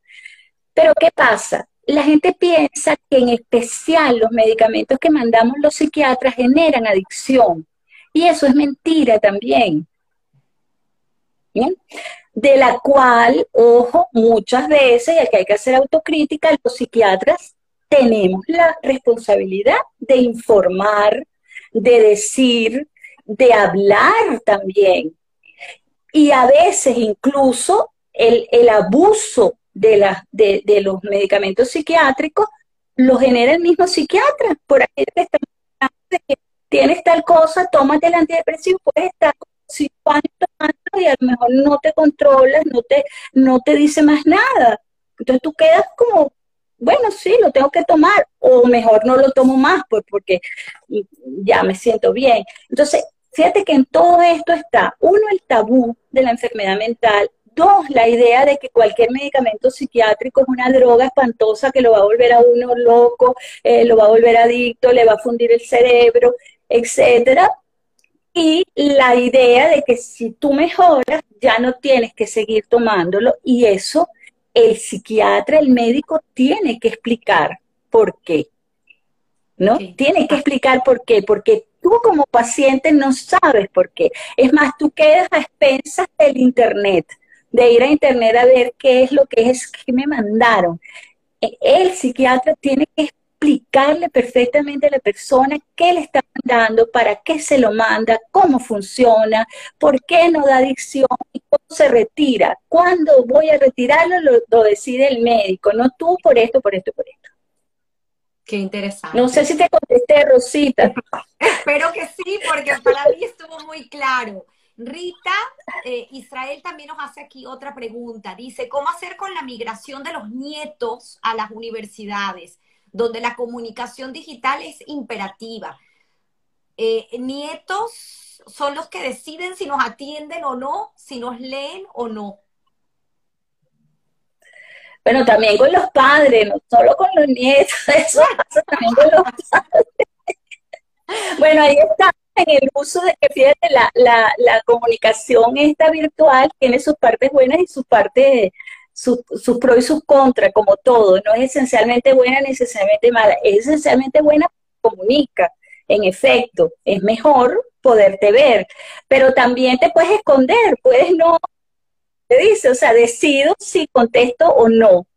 Pero ¿qué pasa? La gente piensa que en especial los medicamentos que mandamos los psiquiatras generan adicción. Y eso es mentira también. De la cual, ojo, muchas veces, y aquí hay que hacer autocrítica, los psiquiatras tenemos la responsabilidad de informar, de decir, de hablar también. Y a veces incluso el, abuso de, la, de, los medicamentos psiquiátricos lo genera el mismo psiquiatra. Por ahí te que tienes tal cosa, tómate el antidepresivo, puedes estar años tomando y a lo mejor no te controlas, no te, no te dice más nada. Entonces tú quedas como, bueno, sí, lo tengo que tomar, o mejor no lo tomo más, pues porque ya me siento bien. Entonces, fíjate que en todo esto está, uno, el tabú de la enfermedad mental, dos, la idea de que cualquier medicamento psiquiátrico es una droga espantosa que lo va a volver a uno loco, eh, lo va a volver adicto, le va a fundir el cerebro, etcétera. Y la idea de que si tú mejoras, ya no tienes que seguir tomándolo, y eso el psiquiatra, el médico, tiene que explicar por qué. ¿No? Tiene que explicar por qué, porque tú como paciente no sabes por qué. Es más, tú quedas a expensas del Internet, de ir a Internet a ver qué es lo que es que me mandaron. E, el psiquiatra tiene que explicarle perfectamente a la persona qué le está mandando, para qué se lo manda, cómo funciona, por qué no da adicción y cómo se retira. Cuándo voy a retirarlo lo, decide el médico, no tú por esto, por esto, por esto. Qué interesante. No sé si te contesté, Rosita. [laughs] Espero que sí, porque para mí estuvo muy claro. Rita, eh, Israel también nos hace aquí otra pregunta. Dice, ¿cómo hacer con la migración de los nietos a las universidades? Donde la comunicación digital es imperativa. Eh, nietos son los que deciden si nos atienden o no, si nos leen o no. Bueno, también con los padres, no solo con los nietos, [laughs] eso pasa también con los padres. Bueno, ahí está en el uso de que fíjate, la, la, la comunicación esta virtual tiene sus partes buenas y sus partes sus pros y sus contras, como todo, no es esencialmente buena ni esencialmente mala, es esencialmente buena, comunica, en efecto, es mejor poderte ver, pero también te puedes esconder, puedes no, te dice, o sea, decido si contesto o no.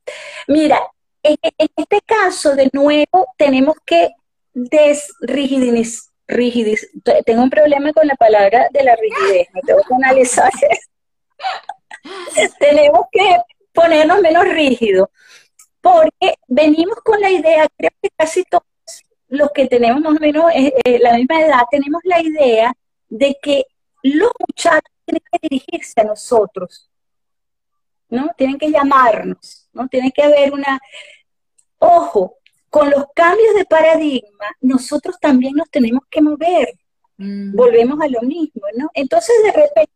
Mira, en, este caso, de nuevo, tenemos que desrigidizar, tengo un problema con la palabra de la rigidez, me tengo que analizar. [laughs] Tenemos que ponernos menos rígidos, porque venimos con la idea, creo que casi todos los que tenemos más o menos eh, eh, la misma edad, tenemos la idea de que los muchachos tienen que dirigirse a nosotros, ¿no? Tienen que llamarnos, ¿no? Tiene que haber una... Ojo, con los cambios de paradigma, nosotros también nos tenemos que mover. Mm. Volvemos a lo mismo, ¿no? Entonces, de repente,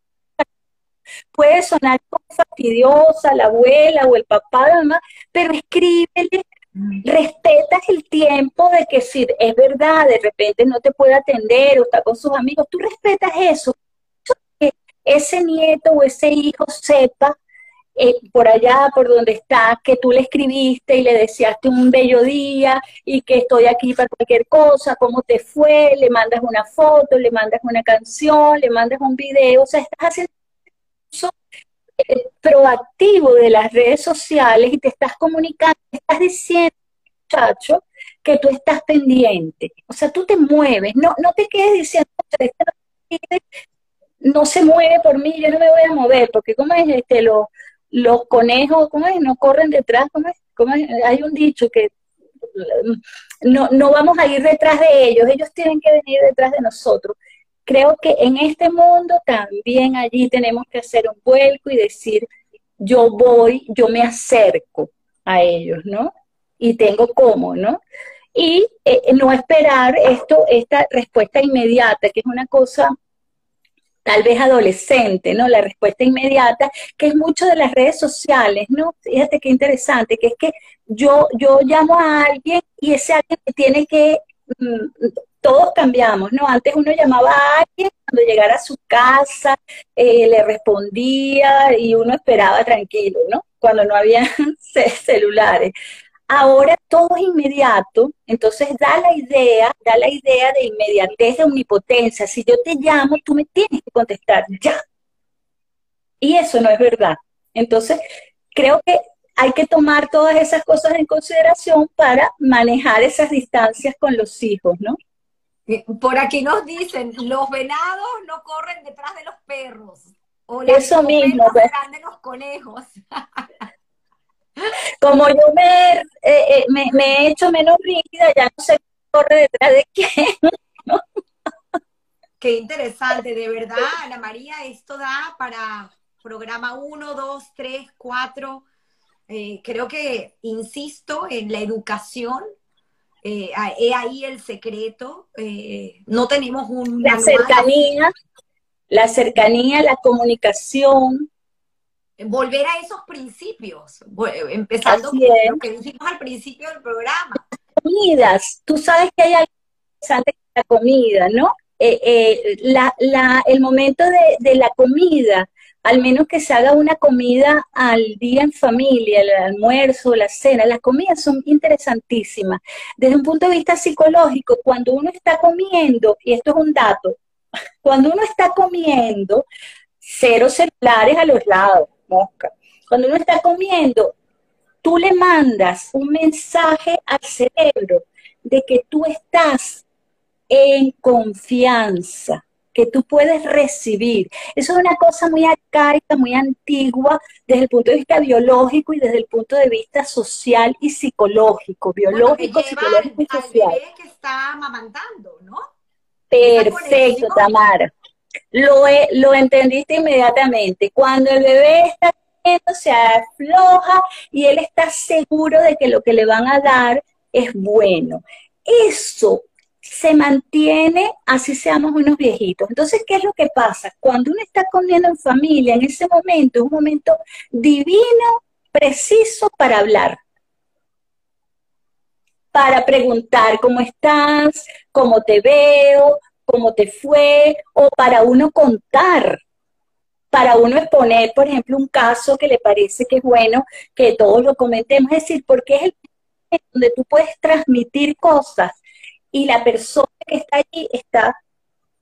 Puede sonar como fastidiosa la abuela o el papá, la mamá, pero escríbele, mm. respetas el tiempo de que si es verdad, de repente no te puede atender o está con sus amigos, tú respetas eso, que ese nieto o ese hijo sepa eh, por allá, por donde está, que tú le escribiste y le deseaste un bello día y que estoy aquí para cualquier cosa, cómo te fue, le mandas una foto, le mandas una canción, le mandas un video, o sea, estás haciendo proactivo de las redes sociales y te estás comunicando, estás diciendo, muchacho, que tú estás pendiente. O sea, tú te mueves, no, no te quedes diciendo, no se mueve por mí, yo no me voy a mover, porque como es este, los, los conejos, ¿cómo es? No corren detrás, ¿cómo es? Hay un dicho que no, no vamos a ir detrás de ellos, ellos tienen que venir detrás de nosotros creo que en este mundo también allí tenemos que hacer un vuelco y decir, yo voy, yo me acerco a ellos, ¿no? Y tengo cómo, ¿no? Y eh, no esperar esto, esta respuesta inmediata, que es una cosa tal vez adolescente, ¿no? La respuesta inmediata, que es mucho de las redes sociales, ¿no? Fíjate qué interesante, que es que yo, yo llamo a alguien y ese alguien tiene que mm, todos cambiamos, ¿no? Antes uno llamaba a alguien cuando llegara a su casa, eh, le respondía y uno esperaba tranquilo, ¿no? Cuando no había [laughs] celulares. Ahora todo es inmediato, entonces da la idea, da la idea de inmediatez, de omnipotencia. Si yo te llamo, tú me tienes que contestar ya. Y eso no es verdad. Entonces, creo que hay que tomar todas esas cosas en consideración para manejar esas distancias con los hijos, ¿no? Por aquí nos dicen, los venados no corren detrás de los perros. O Eso mismo. Detrás de los conejos. [laughs] Como yo eh, eh, me, me, he hecho menos rígida, ya no sé corre detrás de quién. Qué interesante, de verdad, Ana María, esto da para programa 1, 2, 3, 4. creo que, insisto, en la educación eh, he ahí el secreto. Eh, no tenemos un... La cercanía, la cercanía, la comunicación. Volver a esos principios, empezando con lo que dijimos al principio del programa. Comidas, tú sabes que hay algo interesante con la comida, ¿no? Eh, eh, la, la, el momento de, de la comida al menos que se haga una comida al día en familia, el almuerzo, la cena. Las comidas son interesantísimas. Desde un punto de vista psicológico, cuando uno está comiendo, y esto es un dato, [laughs] cuando uno está comiendo, cero celulares a los lados, mosca. Cuando uno está comiendo, tú le mandas un mensaje al cerebro de que tú estás en confianza que tú puedes recibir. Eso es una cosa muy arcaica, muy antigua desde el punto de vista biológico y desde el punto de vista social y psicológico, biológico, psicológico y social. Bebé que está amamantando, ¿no? Perfecto, Tamara. Lo, lo entendiste inmediatamente. Cuando el bebé está se afloja y él está seguro de que lo que le van a dar es bueno. Eso se mantiene así seamos unos viejitos. Entonces, ¿qué es lo que pasa? Cuando uno está comiendo en familia, en ese momento, es un momento divino, preciso para hablar, para preguntar cómo estás, cómo te veo, cómo te fue, o para uno contar, para uno exponer, por ejemplo, un caso que le parece que es bueno que todos lo comentemos, es decir, porque es el donde tú puedes transmitir cosas y la persona que está allí está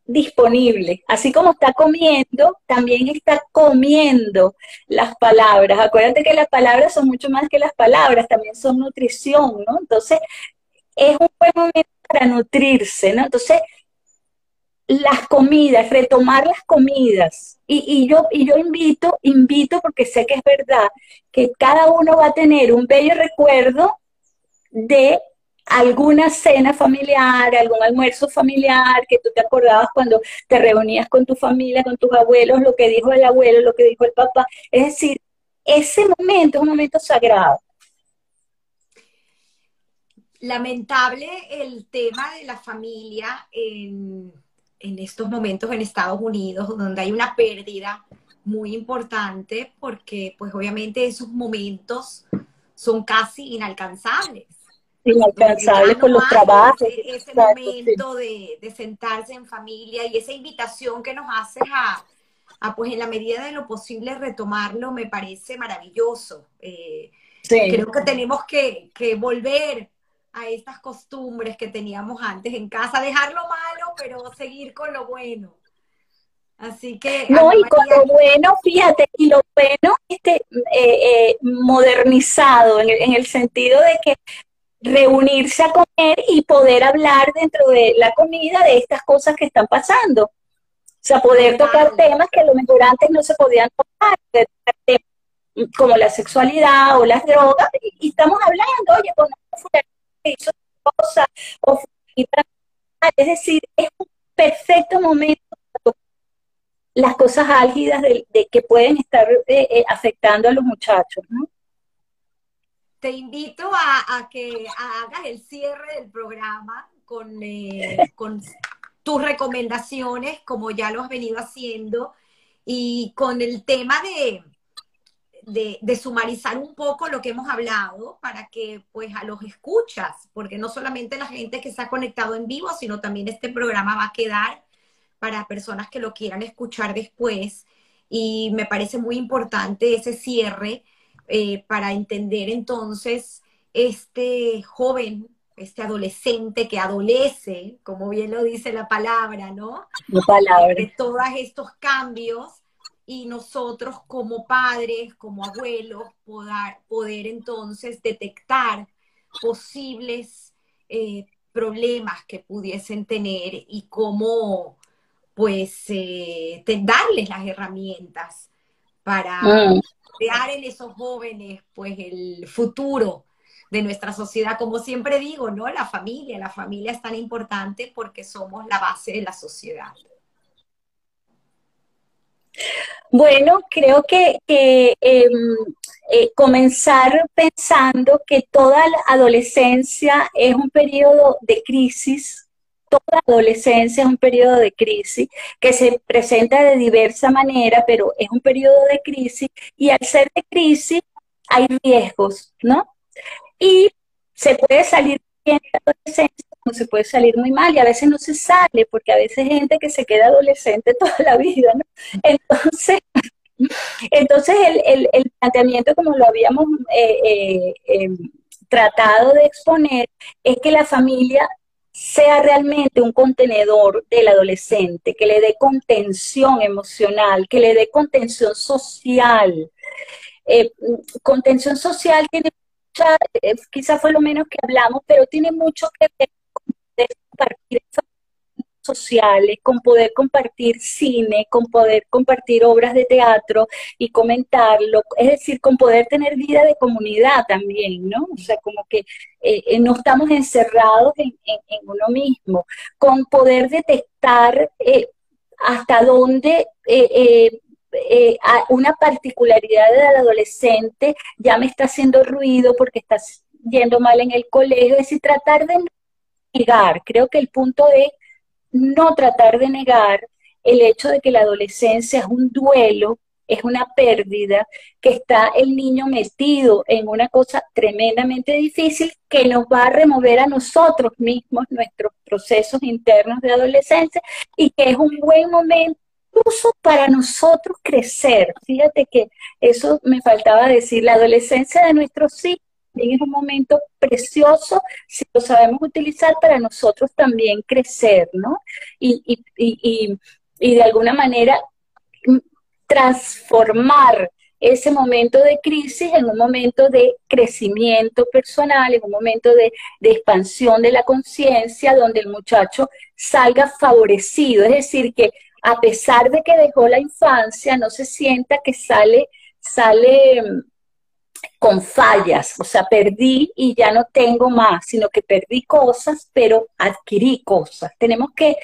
disponible. Así como está comiendo, también está comiendo las palabras. Acuérdate que las palabras son mucho más que las palabras, también son nutrición, ¿no? Entonces, es un buen momento para nutrirse, ¿no? Entonces, las comidas, retomar las comidas. Y, y, yo, y yo invito, invito, porque sé que es verdad, que cada uno va a tener un bello recuerdo de alguna cena familiar, algún almuerzo familiar que tú te acordabas cuando te reunías con tu familia, con tus abuelos, lo que dijo el abuelo, lo que dijo el papá. Es decir, ese momento es un momento sagrado. Lamentable el tema de la familia en, en estos momentos en Estados Unidos, donde hay una pérdida muy importante porque pues obviamente esos momentos son casi inalcanzables inalcanzable por los trabajos. Ese momento de, sentarse en familia y esa invitación que nos haces a, pues en la medida de lo posible, retomarlo, me parece maravilloso. Eh, creo que tenemos que, volver a estas costumbres que teníamos antes en casa, dejar lo malo, pero seguir con lo bueno. Así que. No, y con lo bueno, fíjate, y lo bueno, este, eh, eh, modernizado, en en el, sentido de que reunirse a comer y poder hablar dentro de la comida de estas cosas que están pasando. O sea, poder tocar temas que a lo mejor antes no se podían tocar, como la sexualidad o las drogas, y, estamos hablando, oye, con hizo cosa, o es decir, es un perfecto momento para las cosas álgidas de, que pueden estar eh, eh, afectando a los muchachos, ¿no? Te invito a, que hagas el cierre del programa con, eh, con tus recomendaciones, como ya lo has venido haciendo, y con el tema de, de, sumarizar un poco lo que hemos hablado para que pues a los escuchas, porque no solamente la gente que se ha conectado en vivo, sino también este programa va a quedar para personas que lo quieran escuchar después. Y me parece muy importante ese cierre eh, para entender entonces este joven, este adolescente que adolece, como bien lo dice la palabra, ¿no? La palabra. De todos estos cambios y nosotros como padres, como abuelos, poder, poder entonces detectar posibles eh, problemas que pudiesen tener y cómo pues eh, darles las herramientas para mm. Crear en esos jóvenes pues el futuro de nuestra sociedad. Como siempre digo, ¿no? La familia, la familia es tan importante porque somos la base de la sociedad. Bueno, creo que, em, eh, comenzar pensando que toda la adolescencia es un periodo de crisis, toda adolescencia es un periodo de crisis que se presenta de diversa manera, pero es un periodo de crisis y al ser de crisis hay riesgos, ¿no? Y se puede salir bien de la adolescencia como se puede salir muy mal y a veces no se sale porque a veces hay gente que se queda adolescente [laughs] toda la vida, ¿no? Entonces, [laughs] entonces el, planteamiento como lo habíamos eh, eh, em, tratado de exponer es que la familia sea realmente un contenedor del adolescente, que le dé contención emocional, que le dé contención social. Eh, contención social tiene mucha, quizás fue lo menos que hablamos, pero tiene mucho que ver con compartir sociales, con poder compartir cine, con poder compartir obras de teatro y comentarlo, es decir, con poder tener vida de comunidad también, ¿no? O sea, como que eh, eh, no estamos encerrados en, uno mismo, con poder detectar eh, hasta dónde una particularidad del adolescente ya me está haciendo ruido porque está yendo mal en el colegio, es decir, tratar de negar, creo que el punto es no tratar de negar el hecho de que la adolescencia es un duelo, es una pérdida, que está el niño metido en una cosa tremendamente difícil que nos va a remover a nosotros mismos nuestros procesos internos de adolescencia y que es un buen momento incluso para nosotros crecer. Fíjate que eso me faltaba decir, la adolescencia de nuestros hijos también es un momento precioso si lo sabemos utilizar para nosotros también crecer, ¿no? Y, de alguna manera mm, transformar ese momento de crisis en un momento de crecimiento personal, en un momento de, de expansión de la conciencia, donde el muchacho salga favorecido, es decir, que a pesar de que dejó la infancia, no se sienta que sale, sale mm, con fallas, o sea, perdí y ya no tengo más, sino que perdí cosas, pero adquirí cosas. Tenemos que,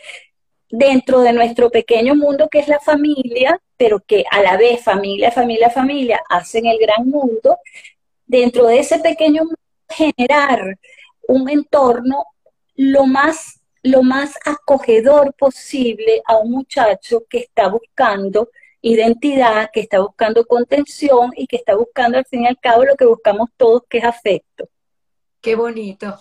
dentro de nuestro pequeño mundo que es la familia, pero que a la vez familia, familia, familia hacen el gran mundo, dentro de ese pequeño mundo generar un entorno lo más lo más acogedor posible a un muchacho que está buscando identidad, que está buscando contención y que está buscando al fin y al cabo lo que buscamos todos, que es afecto. Qué bonito.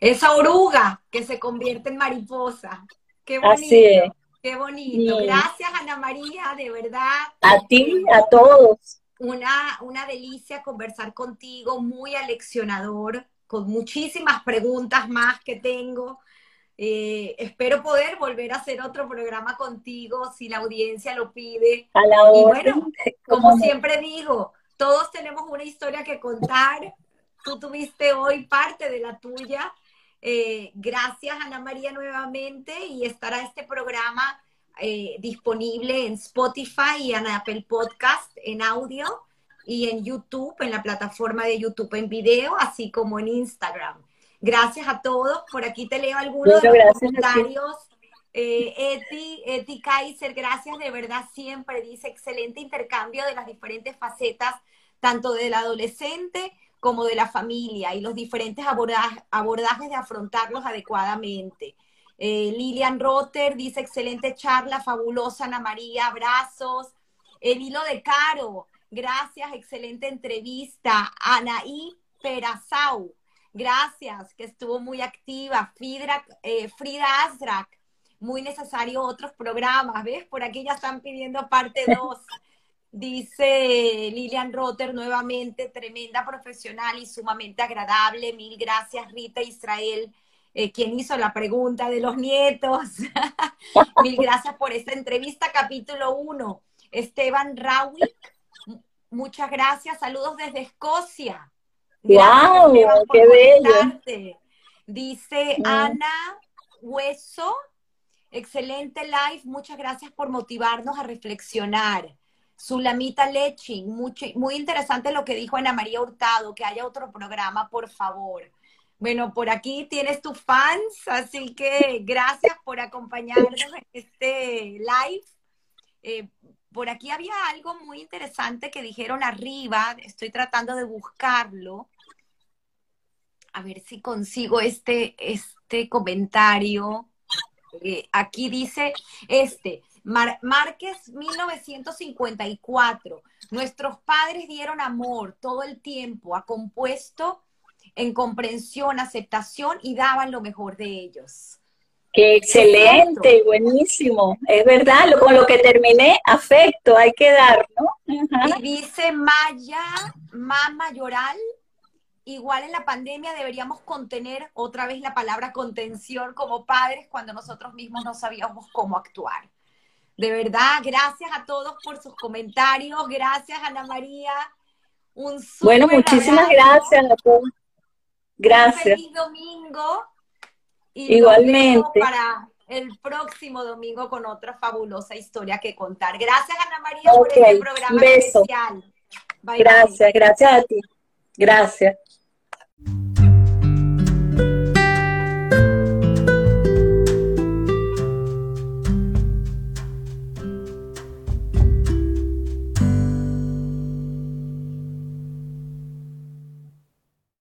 Esa oruga que se convierte en mariposa. Qué bonito. Qué bonito. Gracias, Ana María, de verdad. A ti, a todos. Una, una delicia conversar contigo, muy aleccionador, con muchísimas preguntas más que tengo. Eh, espero poder volver a hacer otro programa contigo si la audiencia lo pide. A la Y bueno, como siempre digo, todos tenemos una historia que contar. Tú tuviste hoy parte de la tuya. Eh, gracias, Ana María, nuevamente. Y estará este programa eh, disponible en Spotify y en Apple Podcast en audio y en YouTube, en la plataforma de YouTube en video, así como en Instagram. Gracias a todos. Por aquí te leo algunos de los comentarios. Eh, Eti, Eti Kaiser, gracias de verdad siempre. Dice, excelente intercambio de las diferentes facetas, tanto del adolescente como de la familia y los diferentes abordajes de afrontarlos adecuadamente. Eh, Lilian Rotter dice, excelente charla, fabulosa Ana María, abrazos. El hilo de Caro, gracias, excelente entrevista. Anaí Perazau, gracias, que estuvo muy activa. Frida, eh, Frida Azrak, muy necesario otros programas, ¿ves? Por aquí ya están pidiendo parte [laughs] 2. Dice Lilian Rotter nuevamente, tremenda profesional y sumamente agradable. Mil gracias, Rita Israel, eh, quien hizo la pregunta de los nietos. [laughs] Mil gracias por esta entrevista, capítulo 1. Esteban Rawick, muchas gracias. Saludos desde Escocia. ¡Wow! ¡Qué bello! Dice mm. Ana Hueso, excelente live. Muchas gracias por motivarnos a reflexionar. Sulamita Leching, muy interesante lo que dijo Ana María Hurtado, que haya otro programa, por favor. Bueno, por aquí tienes tus fans, así que gracias por acompañarnos en este live. Eh, por aquí había algo muy interesante que dijeron arriba, estoy tratando de buscarlo. A ver si consigo este, este comentario. Eh, aquí dice este, Márquez 1954. Nuestros padres dieron amor todo el tiempo, a compuesto en comprensión, aceptación y daban lo mejor de ellos. Qué excelente, buenísimo. Es verdad, con lo que terminé, afecto, hay que dar, ¿no? Y dice Maya, Mama Lloral, igual en la pandemia deberíamos contener otra vez la palabra contención como padres cuando nosotros mismos no sabíamos cómo actuar. De verdad, gracias a todos por sus comentarios. Gracias, Ana María. Un bueno, muchísimas gracias a todos. Gracias. Un feliz domingo. Y Igualmente. Para el próximo domingo con otra fabulosa historia que contar. Gracias, Ana María, por este programa especial. gracias, gracias a ti. Gracias.